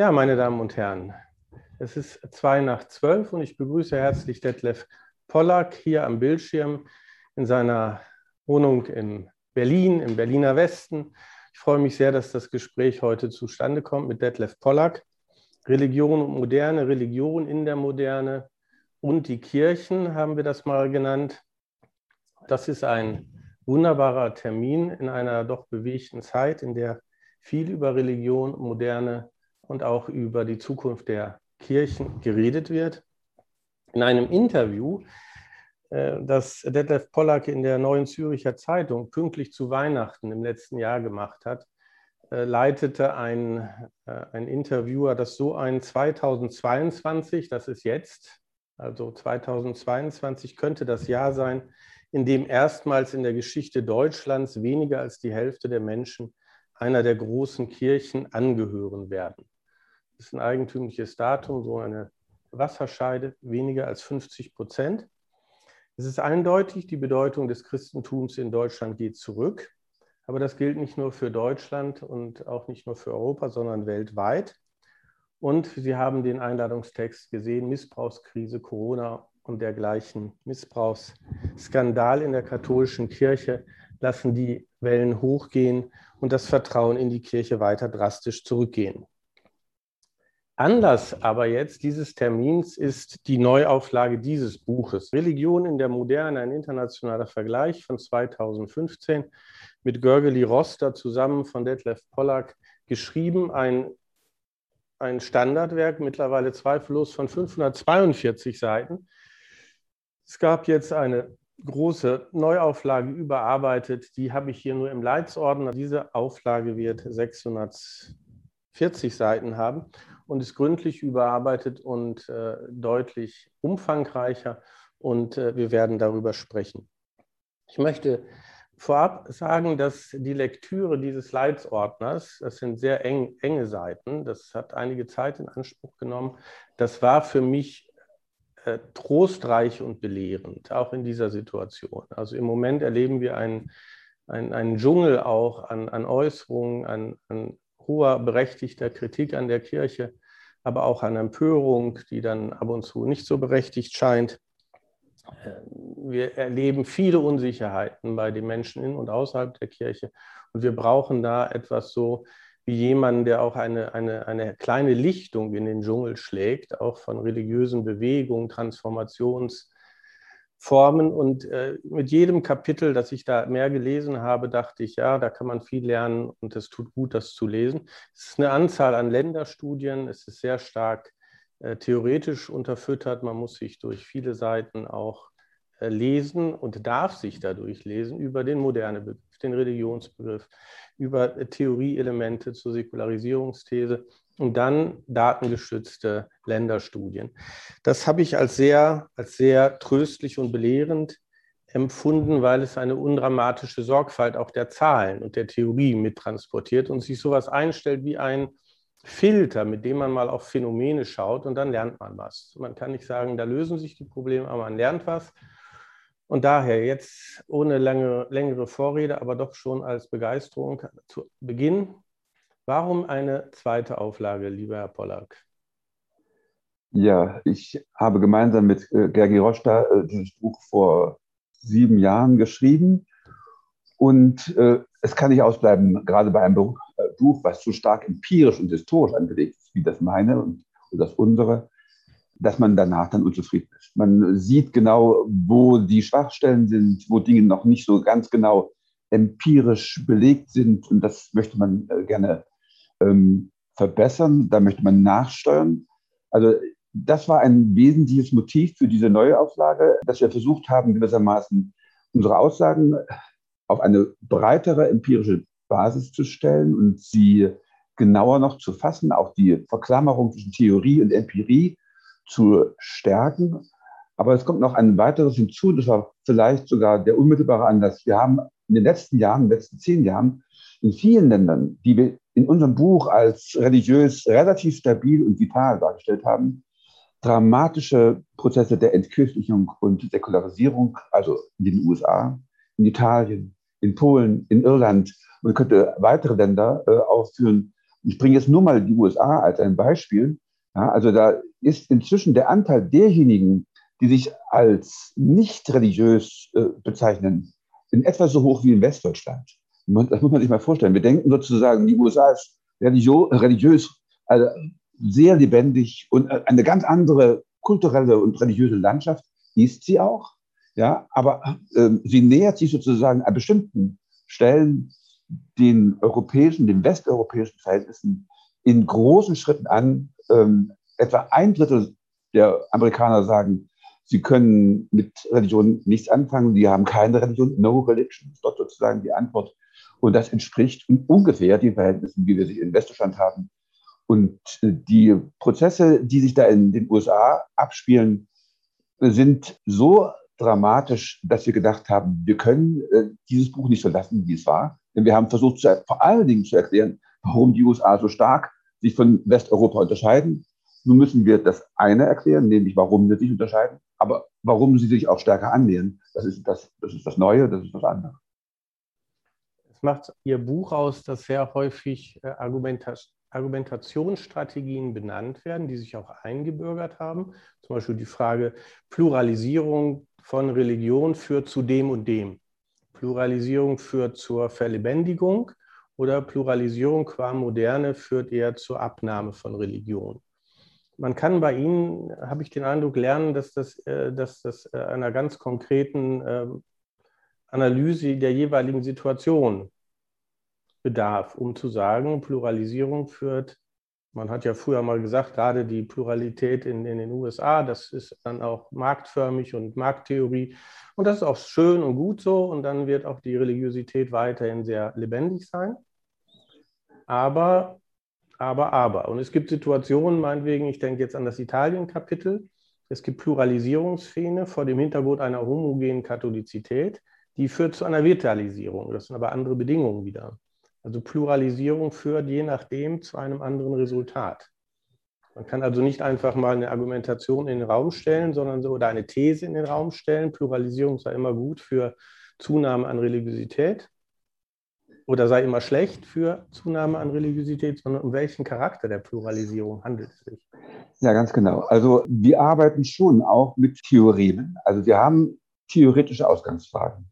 Ja, meine Damen und Herren, es ist zwei nach zwölf und ich begrüße herzlich Detlef Pollack hier am Bildschirm in seiner Wohnung in Berlin, im Berliner Westen. Ich freue mich sehr, dass das Gespräch heute zustande kommt mit Detlef Pollack. Religion und Moderne, Religion in der Moderne und die Kirchen haben wir das mal genannt. Das ist ein wunderbarer Termin in einer doch bewegten Zeit, in der viel über Religion, Moderne und auch über die Zukunft der Kirchen geredet wird. In einem Interview, äh, das Detlef Pollack in der Neuen Züricher Zeitung pünktlich zu Weihnachten im letzten Jahr gemacht hat, äh, leitete ein, äh, ein Interviewer das so ein, 2022, das ist jetzt, also 2022 könnte das Jahr sein, in dem erstmals in der Geschichte Deutschlands weniger als die Hälfte der Menschen einer der großen Kirchen angehören werden ist ein eigentümliches Datum, so eine Wasserscheide, weniger als 50 Prozent. Es ist eindeutig, die Bedeutung des Christentums in Deutschland geht zurück. Aber das gilt nicht nur für Deutschland und auch nicht nur für Europa, sondern weltweit. Und Sie haben den Einladungstext gesehen, Missbrauchskrise, Corona und dergleichen Missbrauchsskandal in der katholischen Kirche lassen die Wellen hochgehen und das Vertrauen in die Kirche weiter drastisch zurückgehen. Anlass aber jetzt dieses Termins ist die Neuauflage dieses Buches. Religion in der Moderne, ein internationaler Vergleich von 2015 mit Görgeli Roster zusammen von Detlef Pollack geschrieben. Ein, ein Standardwerk, mittlerweile zweifellos von 542 Seiten. Es gab jetzt eine große Neuauflage überarbeitet. Die habe ich hier nur im Leitsordner. Diese Auflage wird 640 Seiten haben und ist gründlich überarbeitet und äh, deutlich umfangreicher und äh, wir werden darüber sprechen. Ich möchte vorab sagen, dass die Lektüre dieses Leitsordners, das sind sehr eng, enge Seiten, das hat einige Zeit in Anspruch genommen, das war für mich äh, trostreich und belehrend, auch in dieser Situation. Also im Moment erleben wir einen, einen, einen Dschungel auch an, an Äußerungen, an, an hoher berechtigter Kritik an der Kirche, aber auch an Empörung, die dann ab und zu nicht so berechtigt scheint. Wir erleben viele Unsicherheiten bei den Menschen in und außerhalb der Kirche. Und wir brauchen da etwas so wie jemanden, der auch eine, eine, eine kleine Lichtung in den Dschungel schlägt, auch von religiösen Bewegungen, Transformations- Formen. Und äh, mit jedem Kapitel, das ich da mehr gelesen habe, dachte ich, ja, da kann man viel lernen und es tut gut, das zu lesen. Es ist eine Anzahl an Länderstudien, es ist sehr stark äh, theoretisch unterfüttert. Man muss sich durch viele Seiten auch äh, lesen und darf sich dadurch lesen über den moderne Begriff, den Religionsbegriff, über äh, Theorieelemente zur Säkularisierungsthese und dann datengestützte Länderstudien. Das habe ich als sehr, als sehr tröstlich und belehrend empfunden, weil es eine undramatische Sorgfalt auch der Zahlen und der Theorie mittransportiert und sich sowas einstellt wie ein Filter, mit dem man mal auf Phänomene schaut und dann lernt man was. Man kann nicht sagen, da lösen sich die Probleme, aber man lernt was. Und daher jetzt ohne lange, längere Vorrede, aber doch schon als Begeisterung zu Beginn Warum eine zweite Auflage, lieber Herr Pollack? Ja, ich habe gemeinsam mit äh, Gergi Rosta äh, dieses Buch vor sieben Jahren geschrieben. Und äh, es kann nicht ausbleiben, gerade bei einem Buch, äh, Buch, was so stark empirisch und historisch angelegt ist, wie das meine und, und das unsere, dass man danach dann unzufrieden ist. Man sieht genau, wo die Schwachstellen sind, wo Dinge noch nicht so ganz genau empirisch belegt sind. Und das möchte man gerne ähm, verbessern, da möchte man nachsteuern. Also das war ein wesentliches Motiv für diese neue Auflage, dass wir versucht haben, gewissermaßen unsere Aussagen auf eine breitere empirische Basis zu stellen und sie genauer noch zu fassen, auch die Verklammerung zwischen Theorie und Empirie zu stärken. Aber es kommt noch ein weiteres hinzu, das war vielleicht sogar der unmittelbare Anlass. Wir haben in den letzten Jahren, in den letzten zehn Jahren, in vielen Ländern, die wir in unserem Buch als religiös relativ stabil und vital dargestellt haben, dramatische Prozesse der Entkirchlichung und Säkularisierung, also in den USA, in Italien, in Polen, in Irland, man könnte weitere Länder äh, aufführen, Ich bringe jetzt nur mal die USA als ein Beispiel. Ja, also da ist inzwischen der Anteil derjenigen, die sich als nicht religiös äh, bezeichnen, in etwa so hoch wie in Westdeutschland. Das muss man sich mal vorstellen. Wir denken sozusagen, die USA ist religiös, also sehr lebendig und eine ganz andere kulturelle und religiöse Landschaft ist sie auch. Ja, aber äh, sie nähert sich sozusagen an bestimmten Stellen den europäischen, den westeuropäischen Verhältnissen in großen Schritten an. Ähm, etwa ein Drittel der Amerikaner sagen, sie können mit Religion nichts anfangen, die haben keine Religion, no religion, ist dort sozusagen die Antwort. Und das entspricht ungefähr den Verhältnissen, wie wir sie in Westdeutschland haben. Und die Prozesse, die sich da in den USA abspielen, sind so dramatisch, dass wir gedacht haben, wir können äh, dieses Buch nicht so lassen, wie es war. Denn wir haben versucht, vor allen Dingen zu erklären, warum die USA so stark sich von Westeuropa unterscheiden. Nun müssen wir das eine erklären, nämlich warum sie sich unterscheiden, aber warum sie sich auch stärker annähern. Das ist das, das, ist das Neue, das ist das andere. Es macht Ihr Buch aus, dass sehr häufig äh, Argumentationsstrategien benannt werden, die sich auch eingebürgert haben. Zum Beispiel die Frage Pluralisierung von Religion führt zu dem und dem. Pluralisierung führt zur Verlebendigung oder Pluralisierung qua Moderne führt eher zur Abnahme von Religion. Man kann bei Ihnen, habe ich den Eindruck, lernen, dass das, äh, dass das äh, einer ganz konkreten ähm, Analyse der jeweiligen Situation bedarf, um zu sagen, Pluralisierung führt man hat ja früher mal gesagt, gerade die Pluralität in, in den USA, das ist dann auch marktförmig und Markttheorie. Und das ist auch schön und gut so. Und dann wird auch die Religiosität weiterhin sehr lebendig sein. Aber, aber, aber. Und es gibt Situationen, meinetwegen, ich denke jetzt an das Italien-Kapitel. Es gibt Pluralisierungsszene vor dem Hintergrund einer homogenen Katholizität. Die führt zu einer Vitalisierung. Das sind aber andere Bedingungen wieder. Also Pluralisierung führt je nachdem zu einem anderen Resultat. Man kann also nicht einfach mal eine Argumentation in den Raum stellen, sondern so oder eine These in den Raum stellen. Pluralisierung sei immer gut für Zunahme an Religiosität oder sei immer schlecht für Zunahme an Religiosität, sondern um welchen Charakter der Pluralisierung handelt es sich? Ja, ganz genau. Also wir arbeiten schon auch mit Theorien. Also wir haben theoretische Ausgangsfragen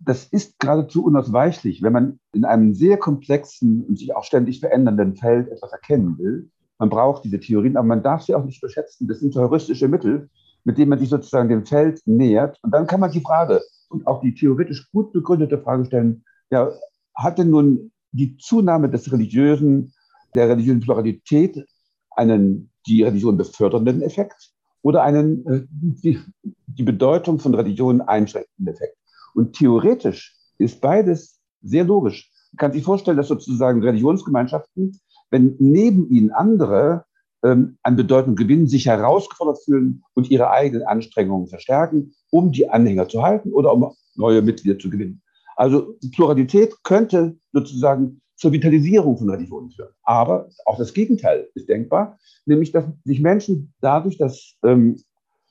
das ist geradezu unausweichlich, wenn man in einem sehr komplexen und sich auch ständig verändernden Feld etwas erkennen will. Man braucht diese Theorien, aber man darf sie auch nicht überschätzen. Das sind heuristische Mittel, mit denen man sich sozusagen dem Feld nähert. Und dann kann man die Frage und auch die theoretisch gut begründete Frage stellen, ja, hat denn nun die Zunahme des religiösen, der religiösen Pluralität einen die Religion befördernden Effekt oder einen äh, die, die Bedeutung von Religion einschränkenden Effekt? Und theoretisch ist beides sehr logisch. Man kann sich vorstellen, dass sozusagen Religionsgemeinschaften, wenn neben ihnen andere ähm, an Bedeutung gewinnen, sich herausgefordert fühlen und ihre eigenen Anstrengungen verstärken, um die Anhänger zu halten oder um neue Mitglieder zu gewinnen. Also Pluralität könnte sozusagen zur Vitalisierung von Religionen führen. Aber auch das Gegenteil ist denkbar, nämlich dass sich Menschen dadurch, dass ähm,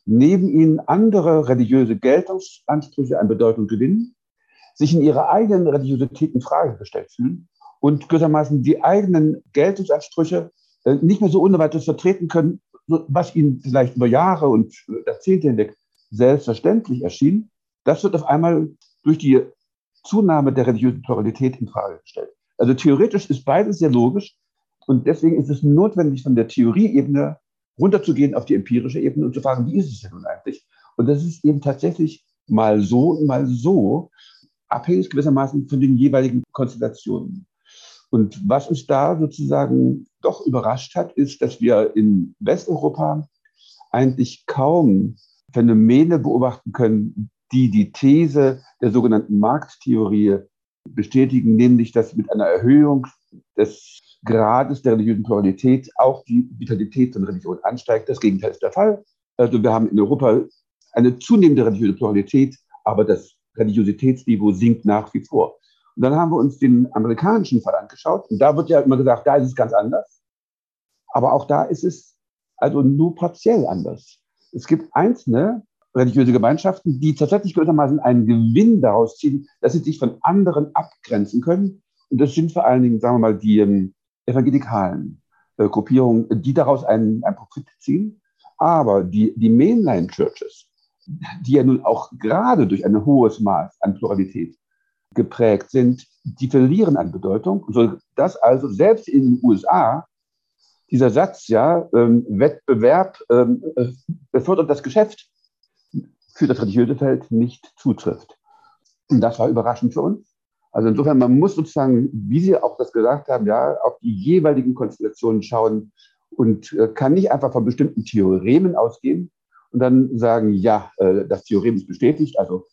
neben ihnen andere religiöse Geltungsansprüche an Bedeutung gewinnen, sich in ihrer eigenen Religiosität in Frage gestellt fühlen und gewissermaßen die eigenen Geltungsansprüche äh, nicht mehr so ohne weiteres vertreten können, was ihnen vielleicht über Jahre und Jahrzehnte hinweg selbstverständlich erschien. Das wird auf einmal durch die Zunahme der religiösen Pluralität in Frage gestellt. Also theoretisch ist beides sehr logisch und deswegen ist es notwendig, von der Theorieebene runterzugehen auf die empirische Ebene und zu fragen, wie ist es denn nun eigentlich? Und das ist eben tatsächlich mal so und mal so, abhängig gewissermaßen von den jeweiligen Konstellationen. Und was uns da sozusagen doch überrascht hat, ist, dass wir in Westeuropa eigentlich kaum Phänomene beobachten können, die die These der sogenannten Markttheorie bestätigen, nämlich dass mit einer Erhöhung des Grades der religiösen Pluralität auch die Vitalität von Religion ansteigt. Das Gegenteil ist der Fall. Also wir haben in Europa eine zunehmende religiöse Pluralität, aber das Religiositätsniveau sinkt nach wie vor. Und dann haben wir uns den amerikanischen Fall angeschaut. Und da wird ja immer gesagt, da ist es ganz anders. Aber auch da ist es also nur partiell anders. Es gibt einzelne religiöse Gemeinschaften, die tatsächlich gewissermaßen einen Gewinn daraus ziehen, dass sie sich von anderen abgrenzen können. Und das sind vor allen Dingen, sagen wir mal, die ähm, evangelikalen äh, Gruppierungen, die daraus einen, einen Profit ziehen. Aber die, die Mainline Churches, die ja nun auch gerade durch ein hohes Maß an Pluralität geprägt sind, die verlieren an Bedeutung. So dass also selbst in den USA dieser Satz, ja, ähm, Wettbewerb ähm, äh, befördert das Geschäft, für das religiöse Feld nicht zutrifft. Und das war überraschend für uns. Also insofern, man muss sozusagen, wie Sie auch das gesagt haben, ja, auf die jeweiligen Konstellationen schauen und äh, kann nicht einfach von bestimmten Theoremen ausgehen und dann sagen, ja, äh, das Theorem ist bestätigt. Also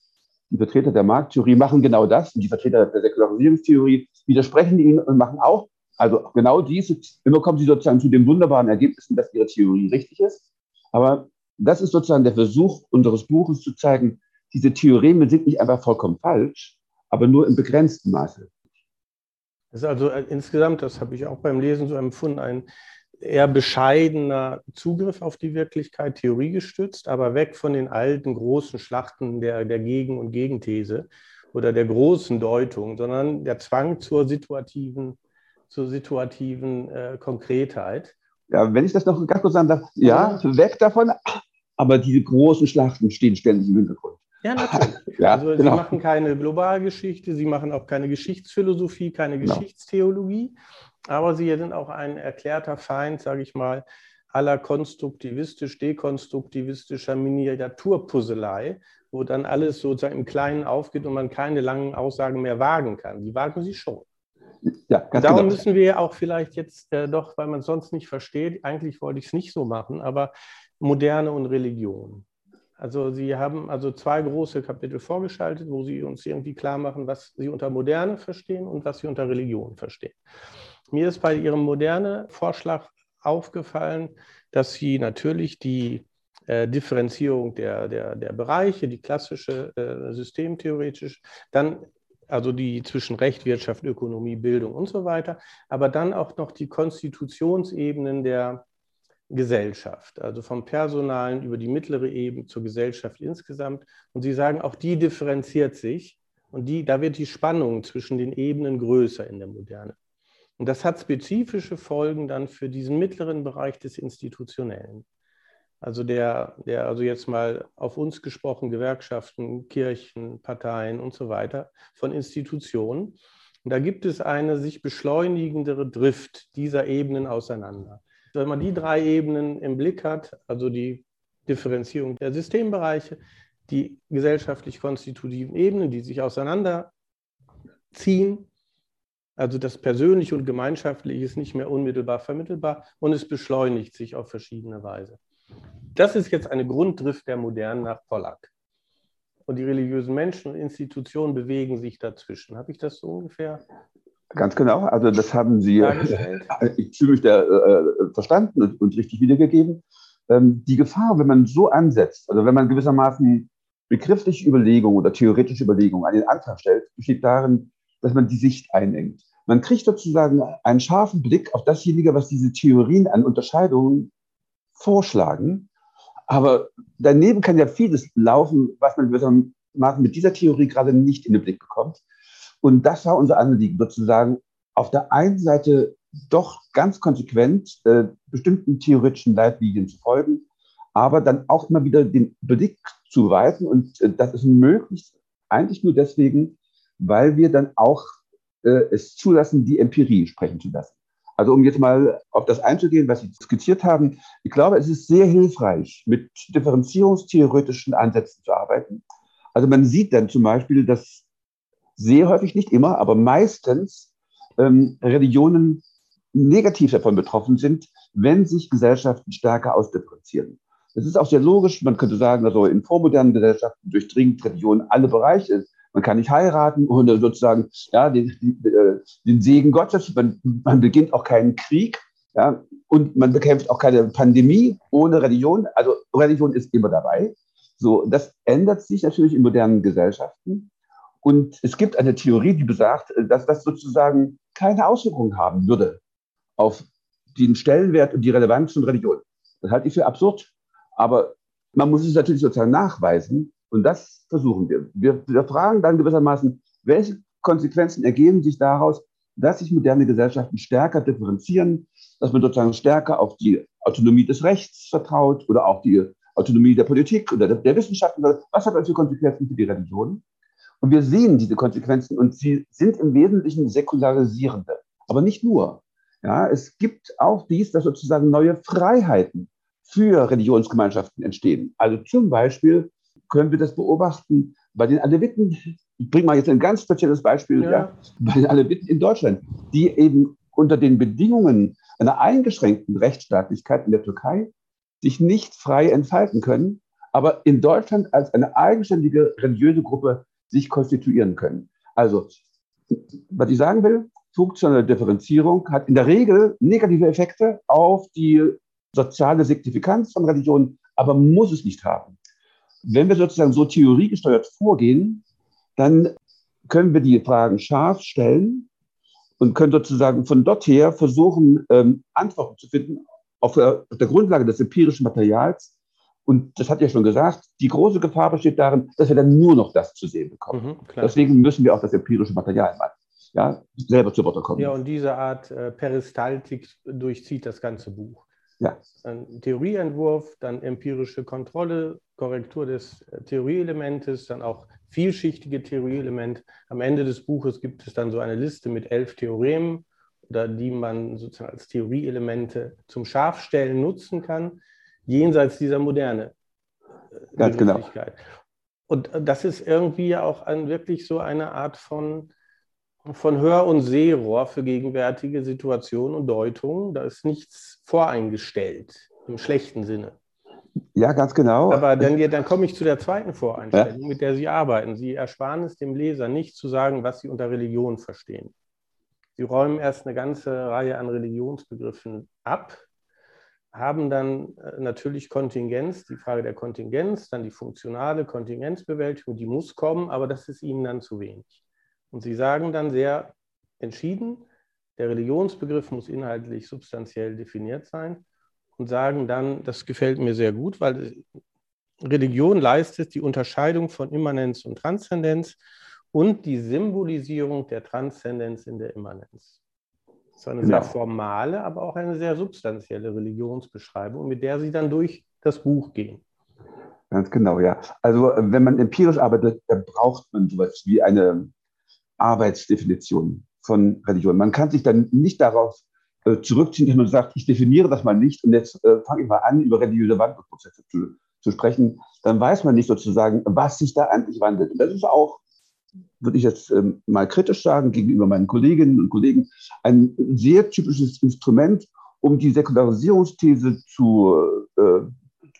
die Vertreter der Markttheorie machen genau das und die Vertreter der Säkularisierungstheorie widersprechen ihnen und machen auch, also genau dies. Immer kommen sie sozusagen zu den wunderbaren Ergebnissen, dass ihre Theorie richtig ist. Aber das ist sozusagen der Versuch unseres Buches zu zeigen, diese Theoreme sind nicht einfach vollkommen falsch, aber nur im begrenzten Maße. Das ist also äh, insgesamt, das habe ich auch beim Lesen so empfunden, ein eher bescheidener Zugriff auf die Wirklichkeit, theoriegestützt, aber weg von den alten großen Schlachten der, der Gegen- und Gegenthese oder der großen Deutung, sondern der Zwang zur situativen, zur situativen äh, Konkretheit. Ja, wenn ich das noch ganz kurz sagen darf, ja, weg davon, aber diese großen Schlachten stehen ständig im Hintergrund. Ja, natürlich. ja, also genau. Sie machen keine Globalgeschichte, Sie machen auch keine Geschichtsphilosophie, keine genau. Geschichtstheologie, aber Sie sind auch ein erklärter Feind, sage ich mal, aller konstruktivistisch-dekonstruktivistischer Miniaturpuzzelei, wo dann alles sozusagen im Kleinen aufgeht und man keine langen Aussagen mehr wagen kann. Die wagen Sie schon. Ja, Darum genau. müssen wir auch vielleicht jetzt äh, doch, weil man es sonst nicht versteht, eigentlich wollte ich es nicht so machen, aber Moderne und Religion. Also Sie haben also zwei große Kapitel vorgeschaltet, wo Sie uns irgendwie klar machen, was Sie unter Moderne verstehen und was Sie unter Religion verstehen. Mir ist bei Ihrem moderne Vorschlag aufgefallen, dass Sie natürlich die äh, Differenzierung der, der, der Bereiche, die klassische äh, systemtheoretisch, dann also die zwischen Recht, Wirtschaft, Ökonomie, Bildung und so weiter, aber dann auch noch die Konstitutionsebenen der Gesellschaft, also vom Personalen über die mittlere Ebene zur Gesellschaft insgesamt. Und Sie sagen, auch die differenziert sich und die, da wird die Spannung zwischen den Ebenen größer in der Moderne. Und das hat spezifische Folgen dann für diesen mittleren Bereich des Institutionellen. Also der, der, also jetzt mal auf uns gesprochen, Gewerkschaften, Kirchen, Parteien und so weiter, von Institutionen. Und da gibt es eine sich beschleunigendere Drift dieser Ebenen auseinander. Wenn man die drei Ebenen im Blick hat, also die Differenzierung der Systembereiche, die gesellschaftlich konstitutiven Ebenen, die sich auseinanderziehen, also das Persönliche und Gemeinschaftliche ist nicht mehr unmittelbar vermittelbar und es beschleunigt sich auf verschiedene Weise. Das ist jetzt eine Grunddrift der Modernen nach Pollack. Und die religiösen Menschen und Institutionen bewegen sich dazwischen. Habe ich das so ungefähr Ganz genau. Also das haben Sie ziemlich äh, äh, verstanden und, und, richtig wiedergegeben. Ähm, die Gefahr, wenn man so ansetzt, also wenn man gewissermaßen begriffliche Überlegungen oder theoretische Überlegungen an den Anfang stellt, besteht darin, dass man die Sicht einengt. Man kriegt sozusagen einen scharfen Blick auf dasjenige, was diese Theorien an Unterscheidungen vorschlagen. Aber daneben kann ja vieles laufen, was man gewissermaßen mit dieser Theorie gerade nicht in den Blick bekommt. Und das war unser Anliegen, sozusagen auf der einen Seite doch ganz konsequent äh, bestimmten theoretischen Leitlinien zu folgen, aber dann auch mal wieder den Blick zu weiten. Und äh, das ist möglich eigentlich nur deswegen, weil wir dann auch äh, es zulassen, die Empirie sprechen zu lassen. Also um jetzt mal auf das einzugehen, was Sie skizziert haben, ich glaube, es ist sehr hilfreich, mit differenzierungstheoretischen Ansätzen zu arbeiten. Also man sieht dann zum Beispiel, dass sehr häufig, nicht immer, aber meistens ähm, Religionen negativ davon betroffen sind, wenn sich Gesellschaften stärker ausdifferenzieren. Das ist auch sehr logisch. Man könnte sagen, also in vormodernen Gesellschaften durchdringt Religion alle Bereiche. Man kann nicht heiraten oder sozusagen ja, den, äh, den Segen Gottes. Man, man beginnt auch keinen Krieg. Ja, und man bekämpft auch keine Pandemie ohne Religion. Also Religion ist immer dabei. So, das ändert sich natürlich in modernen Gesellschaften. Und es gibt eine Theorie, die besagt, äh, dass das sozusagen keine Auswirkungen haben würde auf den Stellenwert und die Relevanz von Religion. Das halte ich für absurd. Aber man muss es natürlich sozusagen nachweisen. Und das versuchen wir. Wir, wir fragen dann gewissermaßen, welche Konsequenzen ergeben sich daraus, dass sich moderne Gesellschaften stärker differenzieren, dass man sozusagen stärker auf die Autonomie des Rechts vertraut oder auch die Autonomie der Politik oder der, Wissenschaften. Was hat das für Konsequenzen für die Religion? Und wir sehen diese Konsequenzen und sie sind im Wesentlichen säkularisierende. Aber nicht nur. Ja, es gibt auch dies, dass sozusagen neue Freiheiten für Religionsgemeinschaften entstehen. Also zum Beispiel können wir das beobachten bei den Aleviten. Ich bringe mal jetzt ein ganz spezielles Beispiel. Ja. Ja, bei den Aleviten in Deutschland, die eben unter den Bedingungen einer eingeschränkten Rechtsstaatlichkeit in der Türkei sich nicht frei entfalten können, aber in Deutschland als eine eigenständige religiöse Gruppe sich konstituieren können. Also, was ich sagen will, funktionelle Differenzierung hat in der Regel negative Effekte auf die soziale Signifikanz von Religionen, aber muss es nicht haben. Wenn wir sozusagen so theoriegesteuert vorgehen, dann können wir die Fragen scharf stellen und können sozusagen von dort her versuchen, ähm, Antworten zu finden auf der, auf der Grundlage des empirischen Materials. Und das hat ja schon gesagt, die große Gefahr besteht darin, dass wir dann nur noch das zu sehen bekommen. Mhm, Deswegen müssen wir auch das empirische Material mal ja, selber zu Wort kommen. Ja, und diese Art äh, Peristaltik durchzieht das ganze Buch. Ja. Ein Theorieentwurf, dann empirische Kontrolle, Korrektur des äh, Theorieelementes, dann auch vielschichtige Theorieelemente. Am Ende des Buches gibt es dann so eine Liste mit elf Theoremen, oder die man sozusagen als Theorieelemente zum Scharfstellen nutzen kann, jenseits dieser moderne äh, Ganz genau. Und das ist irgendwie ja auch ein, wirklich so eine Art von von Hör- und Sehrohr für gegenwärtige Situationen und Deutungen. Da ist nichts voreingestellt im schlechten Sinne. Ja, ganz genau. Aber dann, dann komme ich zu der zweiten Voreinstellung, ja. mit der Sie arbeiten. Sie ersparen es dem Leser nicht zu sagen, was Sie unter Religion verstehen. Sie räumen erst eine ganze Reihe an Religionsbegriffen ab, haben dann äh, natürlich Kontingenz, die Frage der Kontingenz, dann die funktionale Kontingenzbewältigung, die muss kommen, aber das ist Ihnen dann zu wenig. Und sie sagen dann sehr entschieden, der Religionsbegriff muss inhaltlich substanziell definiert sein und sagen dann, das gefällt mir sehr gut, weil Religion leistet die Unterscheidung von Immanenz und Transzendenz und die Symbolisierung der Transzendenz in der Immanenz. Ist eine genau. sehr formale, aber auch eine sehr substanzielle Religionsbeschreibung, mit der Sie dann durch das Buch gehen. Ganz genau, ja. Also wenn man empirisch arbeitet, dann braucht man sowas wie eine Arbeitsdefinition von Religion. Man kann sich dann nicht darauf äh, zurückziehen, dass man sagt, ich definiere das mal nicht und jetzt äh, fange ich mal an, über religiöse Wandlungsprozesse zu, zu sprechen. Dann weiß man nicht sozusagen, was sich da eigentlich wandelt. Und das ist auch, würde ich jetzt ähm, mal kritisch sagen, gegenüber meinen Kolleginnen und Kollegen, ein sehr typisches Instrument, um die Säkularisierungsthese zu, äh,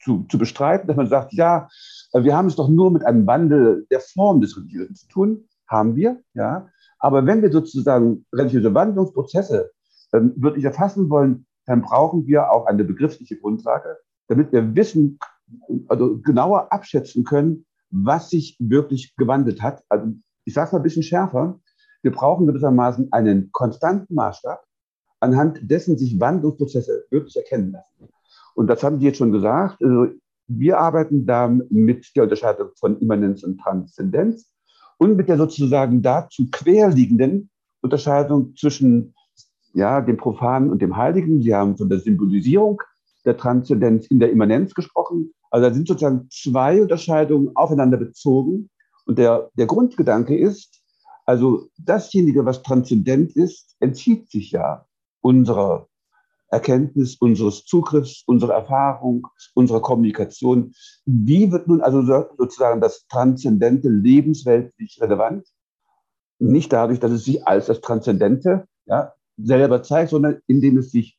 zu, zu bestreiten, dass man sagt, ja, wir haben es doch nur mit einem Wandel der Form des Religiösen zu tun haben wir, ja. Aber wenn wir sozusagen religiöse Wandlungsprozesse ähm, wirklich erfassen wollen, dann brauchen wir auch eine begriffliche Grundlage, damit wir wissen, also genauer abschätzen können, was sich wirklich gewandelt hat. Also ich sage es mal ein bisschen schärfer. Wir brauchen gewissermaßen einen konstanten Maßstab, anhand dessen sich Wandlungsprozesse wirklich erkennen lassen. Und das haben Sie jetzt schon gesagt. Also wir arbeiten da mit der Unterscheidung von Immanenz und Transzendenz und mit der sozusagen dazu querliegenden Unterscheidung zwischen ja, dem Profanen und dem Heiligen. Sie haben von der Symbolisierung der Transzendenz in der Immanenz gesprochen. Also da sind sozusagen zwei Unterscheidungen aufeinander bezogen. Und der, der Grundgedanke ist, also dasjenige, was transzendent ist, entzieht sich ja unserer Erkenntnis, unseres Zugriffs, unserer Erfahrung, unserer Kommunikation. Wie wird nun also sozusagen das Transzendente lebensweltlich relevant? Nicht dadurch, dass es sich als das Transzendente ja, selber zeigt, sondern indem es sich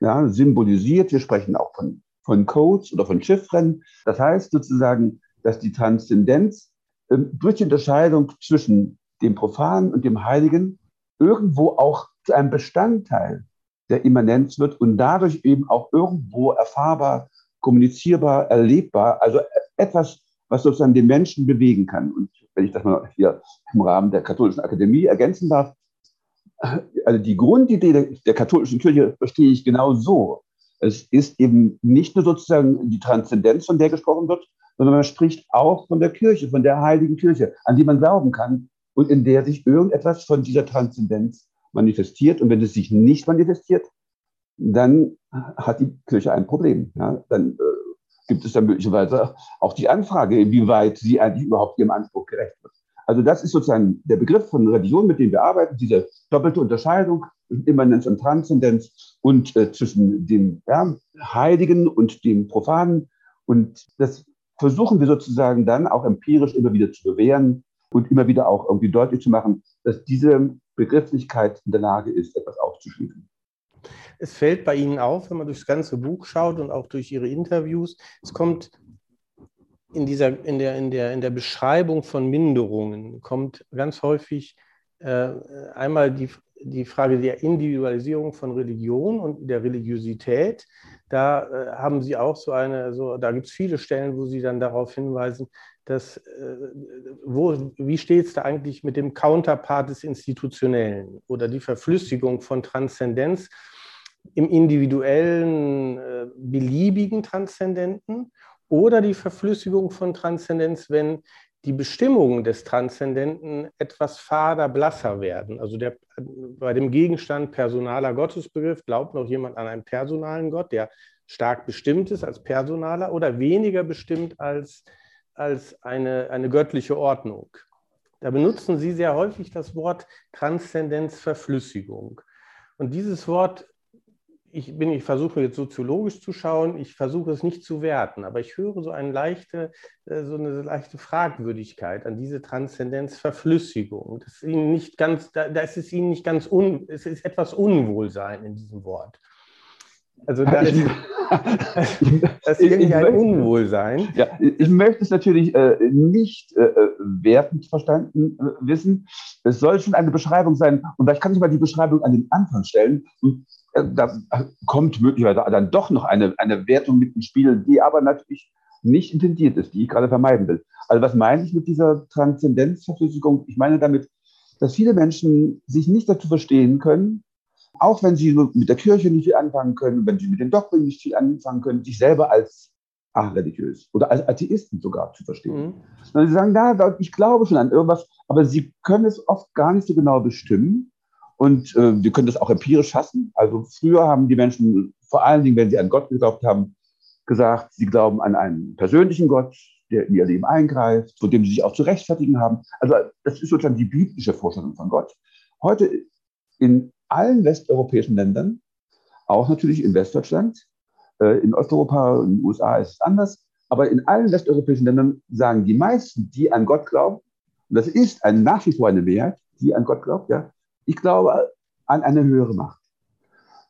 ja, symbolisiert. Wir sprechen auch von, von Codes oder von Chiffren. Das heißt sozusagen, dass die Transzendenz durch die Unterscheidung zwischen dem Profanen und dem Heiligen irgendwo auch zu einem Bestandteil der Immanenz wird und dadurch eben auch irgendwo erfahrbar, kommunizierbar, erlebbar, also etwas, was sozusagen den Menschen bewegen kann. Und wenn ich das mal hier im Rahmen der Katholischen Akademie ergänzen darf, also die Grundidee der, der katholischen Kirche verstehe ich genau so. Es ist eben nicht nur sozusagen die Transzendenz, von der gesprochen wird, sondern man spricht auch von der Kirche, von der heiligen Kirche, an die man glauben kann und in der sich irgendetwas von dieser Transzendenz manifestiert. Und wenn es sich nicht manifestiert, dann hat die Kirche ein Problem. Ja? Dann äh, gibt es dann möglicherweise auch die Anfrage, inwieweit sie eigentlich überhaupt ihrem Anspruch gerecht wird. Also das ist sozusagen der Begriff von Religion, mit dem wir arbeiten, diese doppelte Unterscheidung Immanenz und Transzendenz und äh, zwischen dem ja, Heiligen und dem Profanen. Und das versuchen wir sozusagen dann auch empirisch immer wieder zu bewähren und immer wieder auch irgendwie deutlich zu machen, dass diese Begrifflichkeit in der Lage ist, etwas aufzuschließen. Es fällt bei Ihnen auf, wenn man durchs ganze Buch schaut und auch durch Ihre Interviews, es kommt in, dieser, in, der, in, der, in der Beschreibung von Minderungen, kommt ganz häufig äh, einmal die, die Frage der Individualisierung von Religion und der Religiosität. Da äh, haben Sie auch so eine, so, da gibt es viele Stellen, wo Sie dann darauf hinweisen, dass, äh, wo, wie steht es da eigentlich mit dem Counterpart des Institutionellen oder die Verflüssigung von Transzendenz im individuellen, äh, beliebigen Transzendenten oder die Verflüssigung von Transzendenz, wenn die Bestimmungen des Transzendenten etwas fader, blasser werden. Also der, bei dem Gegenstand personaler Gottesbegriff glaubt noch jemand an einen personalen Gott, der stark bestimmt ist als personaler oder weniger bestimmt als, als eine, eine göttliche Ordnung. Da benutzen Sie sehr häufig das Wort Transzendenzverflüssigung. Und dieses Wort ich bin, ich versuche jetzt soziologisch zu schauen, ich versuche es nicht zu werten, aber ich höre so eine leichte, äh, so eine leichte Fragwürdigkeit an diese Transzendenzverflüssigung. Das ist Ihnen nicht ganz, da, da ist es Ihnen nicht ganz un, es ist etwas Unwohlsein in diesem Wort. Also da ist, das ist irgendwie ein Unwohlsein. Ja, ich möchte es natürlich äh, nicht äh, äh, wertend verstanden äh, wissen. Es soll schon eine Beschreibung sein. Und vielleicht kann ich mal die Beschreibung an den Anfang stellen. Und da kommt möglicherweise dann doch noch eine, eine Wertung mit ins Spiel, die aber natürlich nicht intendiert ist, die ich gerade vermeiden will. Also was meine ich mit dieser Transzendenzverflüssigung? Ich meine damit, dass viele Menschen sich nicht dazu verstehen können, auch wenn sie mit der Kirche nicht viel anfangen können, wenn sie mit den Dogmen nicht viel anfangen können, sich selber als religiös oder als Atheisten sogar zu verstehen. Mhm. sie sagen, ja, ich glaube schon an irgendwas, aber sie können es oft gar nicht so genau bestimmen. Und äh, wir können das auch empirisch fassen. Also früher haben die Menschen, vor allen Dingen, wenn sie an Gott geglaubt haben, gesagt, sie glauben an einen persönlichen Gott, der in ihr Leben eingreift, zu dem sie sich auch zu rechtfertigen haben. Also das ist sozusagen die biblische Vorstellung von Gott. Heute in allen westeuropäischen Ländern, auch natürlich in Westdeutschland, äh, in Osteuropa, in den USA ist es anders, aber in allen westeuropäischen Ländern sagen die meisten, die an Gott glauben, und das ist ein, nach wie vor eine Mehrheit, die an Gott glaubt, ja, ich glaube an eine höhere Macht.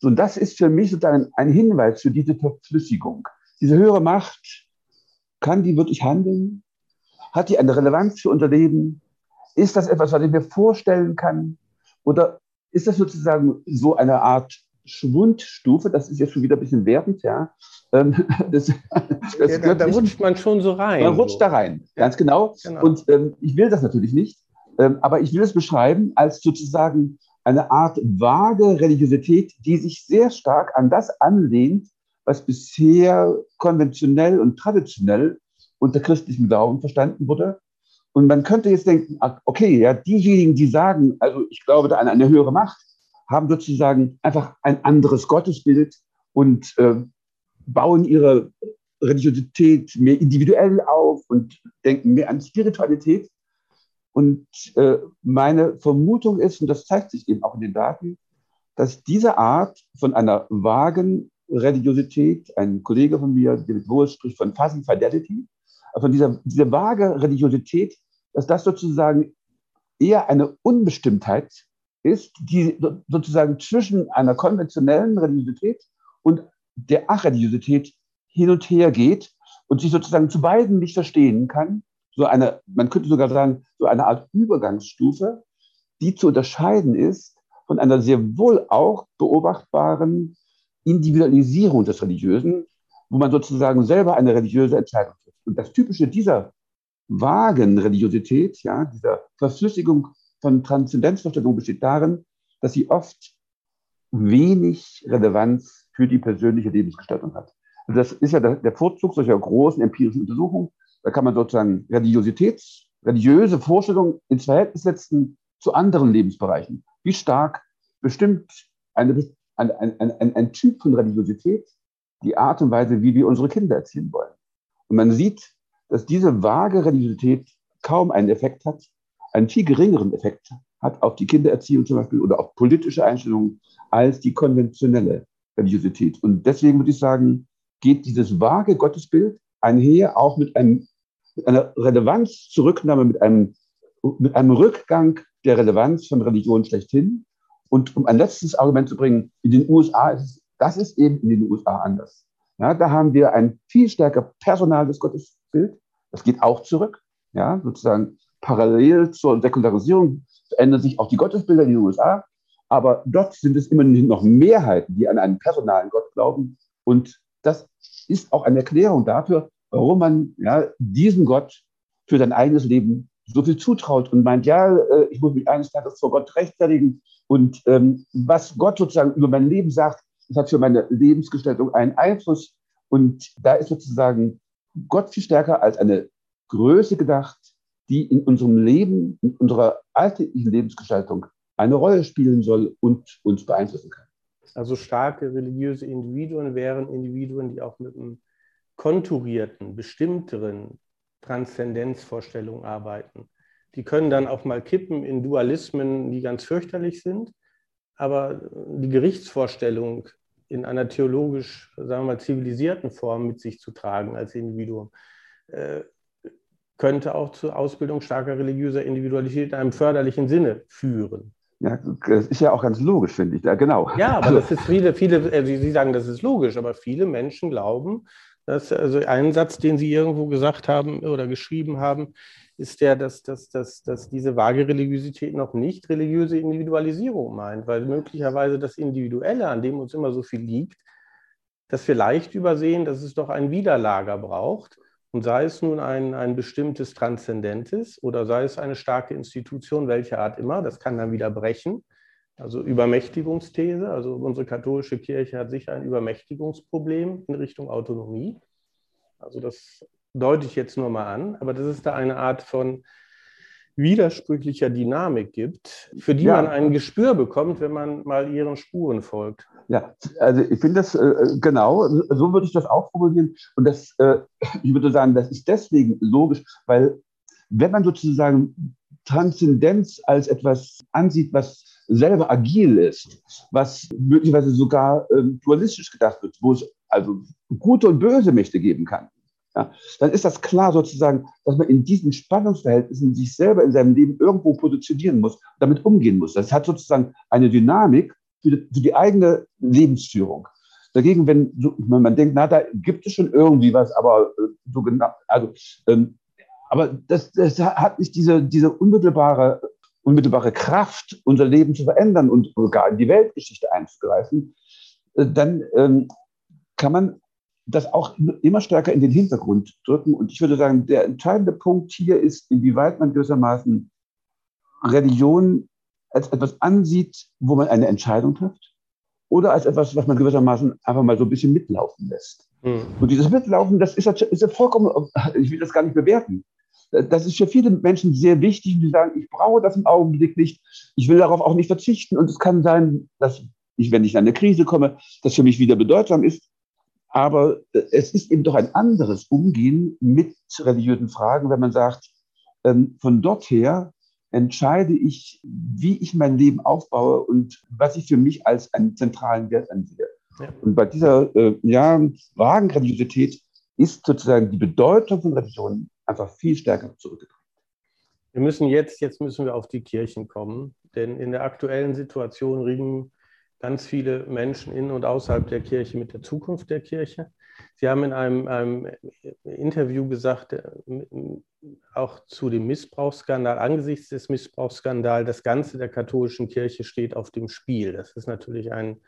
Und das ist für mich sozusagen ein Hinweis für diese Verflüssigung. Diese höhere Macht, kann die wirklich handeln? Hat die eine Relevanz für unser Leben? Ist das etwas, was ich mir vorstellen kann? Oder ist das sozusagen so eine Art Schwundstufe? Das ist jetzt schon wieder ein bisschen wertend, ja. Ähm, das, das ja, da, da rutscht man schon so rein. Man rutscht so. da rein, ganz genau. genau. Und ähm, ich will das natürlich nicht. Ähm, aber ich will es beschreiben als sozusagen eine Art vage Religiosität, die sich sehr stark an das anlehnt, was bisher konventionell und traditionell unter christlichem Glauben verstanden wurde. Und man könnte jetzt denken, okay, ja, diejenigen, die sagen, also ich glaube da an eine höhere Macht, haben sozusagen einfach ein anderes Gottesbild und äh, bauen ihre Religiosität mehr individuell auf und denken mehr an Spiritualität. Und äh, meine Vermutung ist, und das zeigt sich eben auch in den Daten, dass diese Art von einer vagen Religiosität, ein Kollege von mir, David Wohl, spricht von Fuzzy Fidelity, von dieser, dieser vage Religiosität, dass das sozusagen eher eine Unbestimmtheit ist, die sozusagen zwischen einer konventionellen Religiosität und der Achreligiosität hin und her geht und sich sozusagen zu beiden nicht verstehen kann so eine, man könnte sogar sagen, so eine Art Übergangsstufe, die zu unterscheiden ist von einer sehr wohl auch beobachtbaren Individualisierung des Religiösen, wo man sozusagen selber eine religiöse Entscheidung trifft. Und das Typische dieser vagen Religiosität, ja, dieser Verflüssigung von Transzendenzvorstellungen besteht darin, dass sie oft wenig Relevanz für die persönliche Lebensgestaltung hat. Also das ist ja der Vorzug solcher großen empirischen Untersuchungen, da kann man sozusagen Religiosität, religiöse Vorstellungen ins Verhältnis setzen zu anderen Lebensbereichen. Wie stark bestimmt eine, ein, ein, ein, ein Typ von Religiosität die Art und Weise, wie wir unsere Kinder erziehen wollen. Und man sieht, dass diese vage Religiosität kaum einen Effekt hat, einen viel geringeren Effekt hat auf die Kindererziehung zum Beispiel oder auf politische Einstellungen als die konventionelle Religiosität. Und deswegen würde ich sagen, geht dieses vage Gottesbild einher auch mit, einem, mit einer Relevanzzurücknahme, mit einem, mit einem Rückgang der Relevanz von Religion schlechthin. Und um ein letztes Argument zu bringen, in den USA ist es, das ist eben in den USA anders. Ja, da haben wir ein viel stärker personales Gottesbild. Das geht auch zurück. Ja, sozusagen parallel zur Säkularisierung ändern sich auch die Gottesbilder in den USA. Aber dort sind es immer noch Mehrheiten, die an einen personalen Gott glauben. Und das ist auch eine Erklärung dafür, warum man ja, diesem Gott für sein eigenes Leben so viel zutraut und meint, ja, äh, ich muss mich eines Tages vor Gott rechtfertigen. Und ähm, was Gott sozusagen über mein Leben sagt, das hat für meine Lebensgestaltung einen Einfluss. Und da ist sozusagen Gott viel stärker als eine Größe gedacht, die in unserem Leben, in unserer alltäglichen Lebensgestaltung eine Rolle spielen soll und uns beeinflussen kann. Also starke religiöse Individuen wären Individuen, die auch mit einem konturierten, bestimmteren Transzendenzvorstellungen arbeiten. Die können dann auch mal kippen in Dualismen, die ganz fürchterlich sind, aber die Gerichtsvorstellung in einer theologisch, sagen wir mal, zivilisierten Form mit sich zu tragen als Individuum, äh, könnte auch zur Ausbildung starker religiöser Individualität in einem förderlichen Sinne führen. Ja, das ist ja auch ganz logisch, finde ich. Ja, genau. Ja, aber also, das ist viele, viele, äh, Sie sagen, das ist logisch, aber viele Menschen glauben, dass, also ein Satz, den Sie irgendwo gesagt haben oder geschrieben haben, ist der, dass, dass, dass, dass diese vage Religiosität noch nicht religiöse Individualisierung meint, weil möglicherweise das Individuelle, an dem uns immer so viel liegt, dass wir leicht übersehen, dass es doch ein Widerlager braucht und sei es nun ein, ein bestimmtes Transzendentes oder sei es eine starke Institution, welcher Art immer, das kann dann wieder brechen. Also Übermächtigungsthese, also unsere katholische Kirche hat sicher ein Übermächtigungsproblem in Richtung Autonomie. Also das deute ich jetzt nur mal an, aber das ist da eine Art von widersprüchlicher Dynamik gibt, für die ja. man ein Gespür bekommt, wenn man mal ihren Spuren folgt. Ja, also ich finde das äh, genau, so würde ich das auch formulieren. Und das, äh, ich würde sagen, das ist deswegen logisch, weil wenn man sozusagen Transzendenz als etwas ansieht, was selber agil ist, was möglicherweise sogar äh, dualistisch gedacht wird, wo es also gute und böse Mächte geben kann, ja, dann ist das klar sozusagen, dass man in diesen Spannungsverhältnissen sich selber in seinem Leben irgendwo positionieren muss, damit umgehen muss. Das hat sozusagen eine Dynamik für die, für die eigene Lebensführung. Dagegen, wenn, wenn, man denkt, na, da gibt es schon irgendwie was, aber äh, so genau, also, ähm, aber das, das hat nicht diese, diese unmittelbare, unmittelbare Kraft, unser Leben zu verändern und sogar in die Weltgeschichte einzugreifen, äh, dann ähm, kann man das auch immer stärker in den Hintergrund drücken. Und ich würde sagen, der entscheidende Punkt hier ist, inwieweit man gewissermaßen Religion als etwas ansieht, wo man eine Entscheidung trifft, oder als etwas, was man gewissermaßen einfach mal so ein bisschen mitlaufen lässt. Mhm. Und dieses Mitlaufen, das ist, ist ja vollkommen, ich will das gar nicht bewerten. Das ist für viele Menschen sehr wichtig, die sagen, ich brauche das im Augenblick nicht, ich will darauf auch nicht verzichten. Und es kann sein, dass ich, wenn ich in eine Krise komme, das für mich wieder bedeutsam ist. Aber äh, es ist eben doch ein anderes Umgehen mit religiösen Fragen, wenn man sagt, ähm, von dort her entscheide ich, wie ich mein Leben aufbaue und was ich für mich als einen zentralen Wert ansehe. Ja. Und bei dieser äh, ja, vagen Religiosität ist sozusagen die Bedeutung von Religion einfach viel stärker zurückgekommen. Wir müssen jetzt, jetzt müssen wir auf die Kirchen kommen, denn in der aktuellen Situation ringen ganz viele Menschen in und außerhalb der Kirche mit der Zukunft der Kirche. Sie haben in einem, einem Interview gesagt, äh, auch zu dem Missbrauchsskandal, angesichts des Missbrauchsskandals, das Ganze der katholischen Kirche steht auf dem Spiel. Das ist natürlich ein,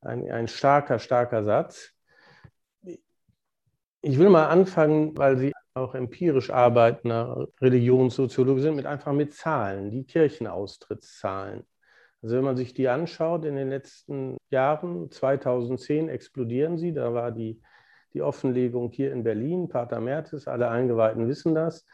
ein, ein starker, starker Satz. Ich will mal anfangen, weil Sie auch empirisch arbeitender Religionssoziologe sind, mit einfach mit Zahlen, die Kirchenaustrittszahlen. Also wenn man sich die anschaut, in den letzten Jahren, 2010 explodieren sie, da war die, die Offenlegung hier in Berlin, Pater Mertes, alle Eingeweihten wissen das,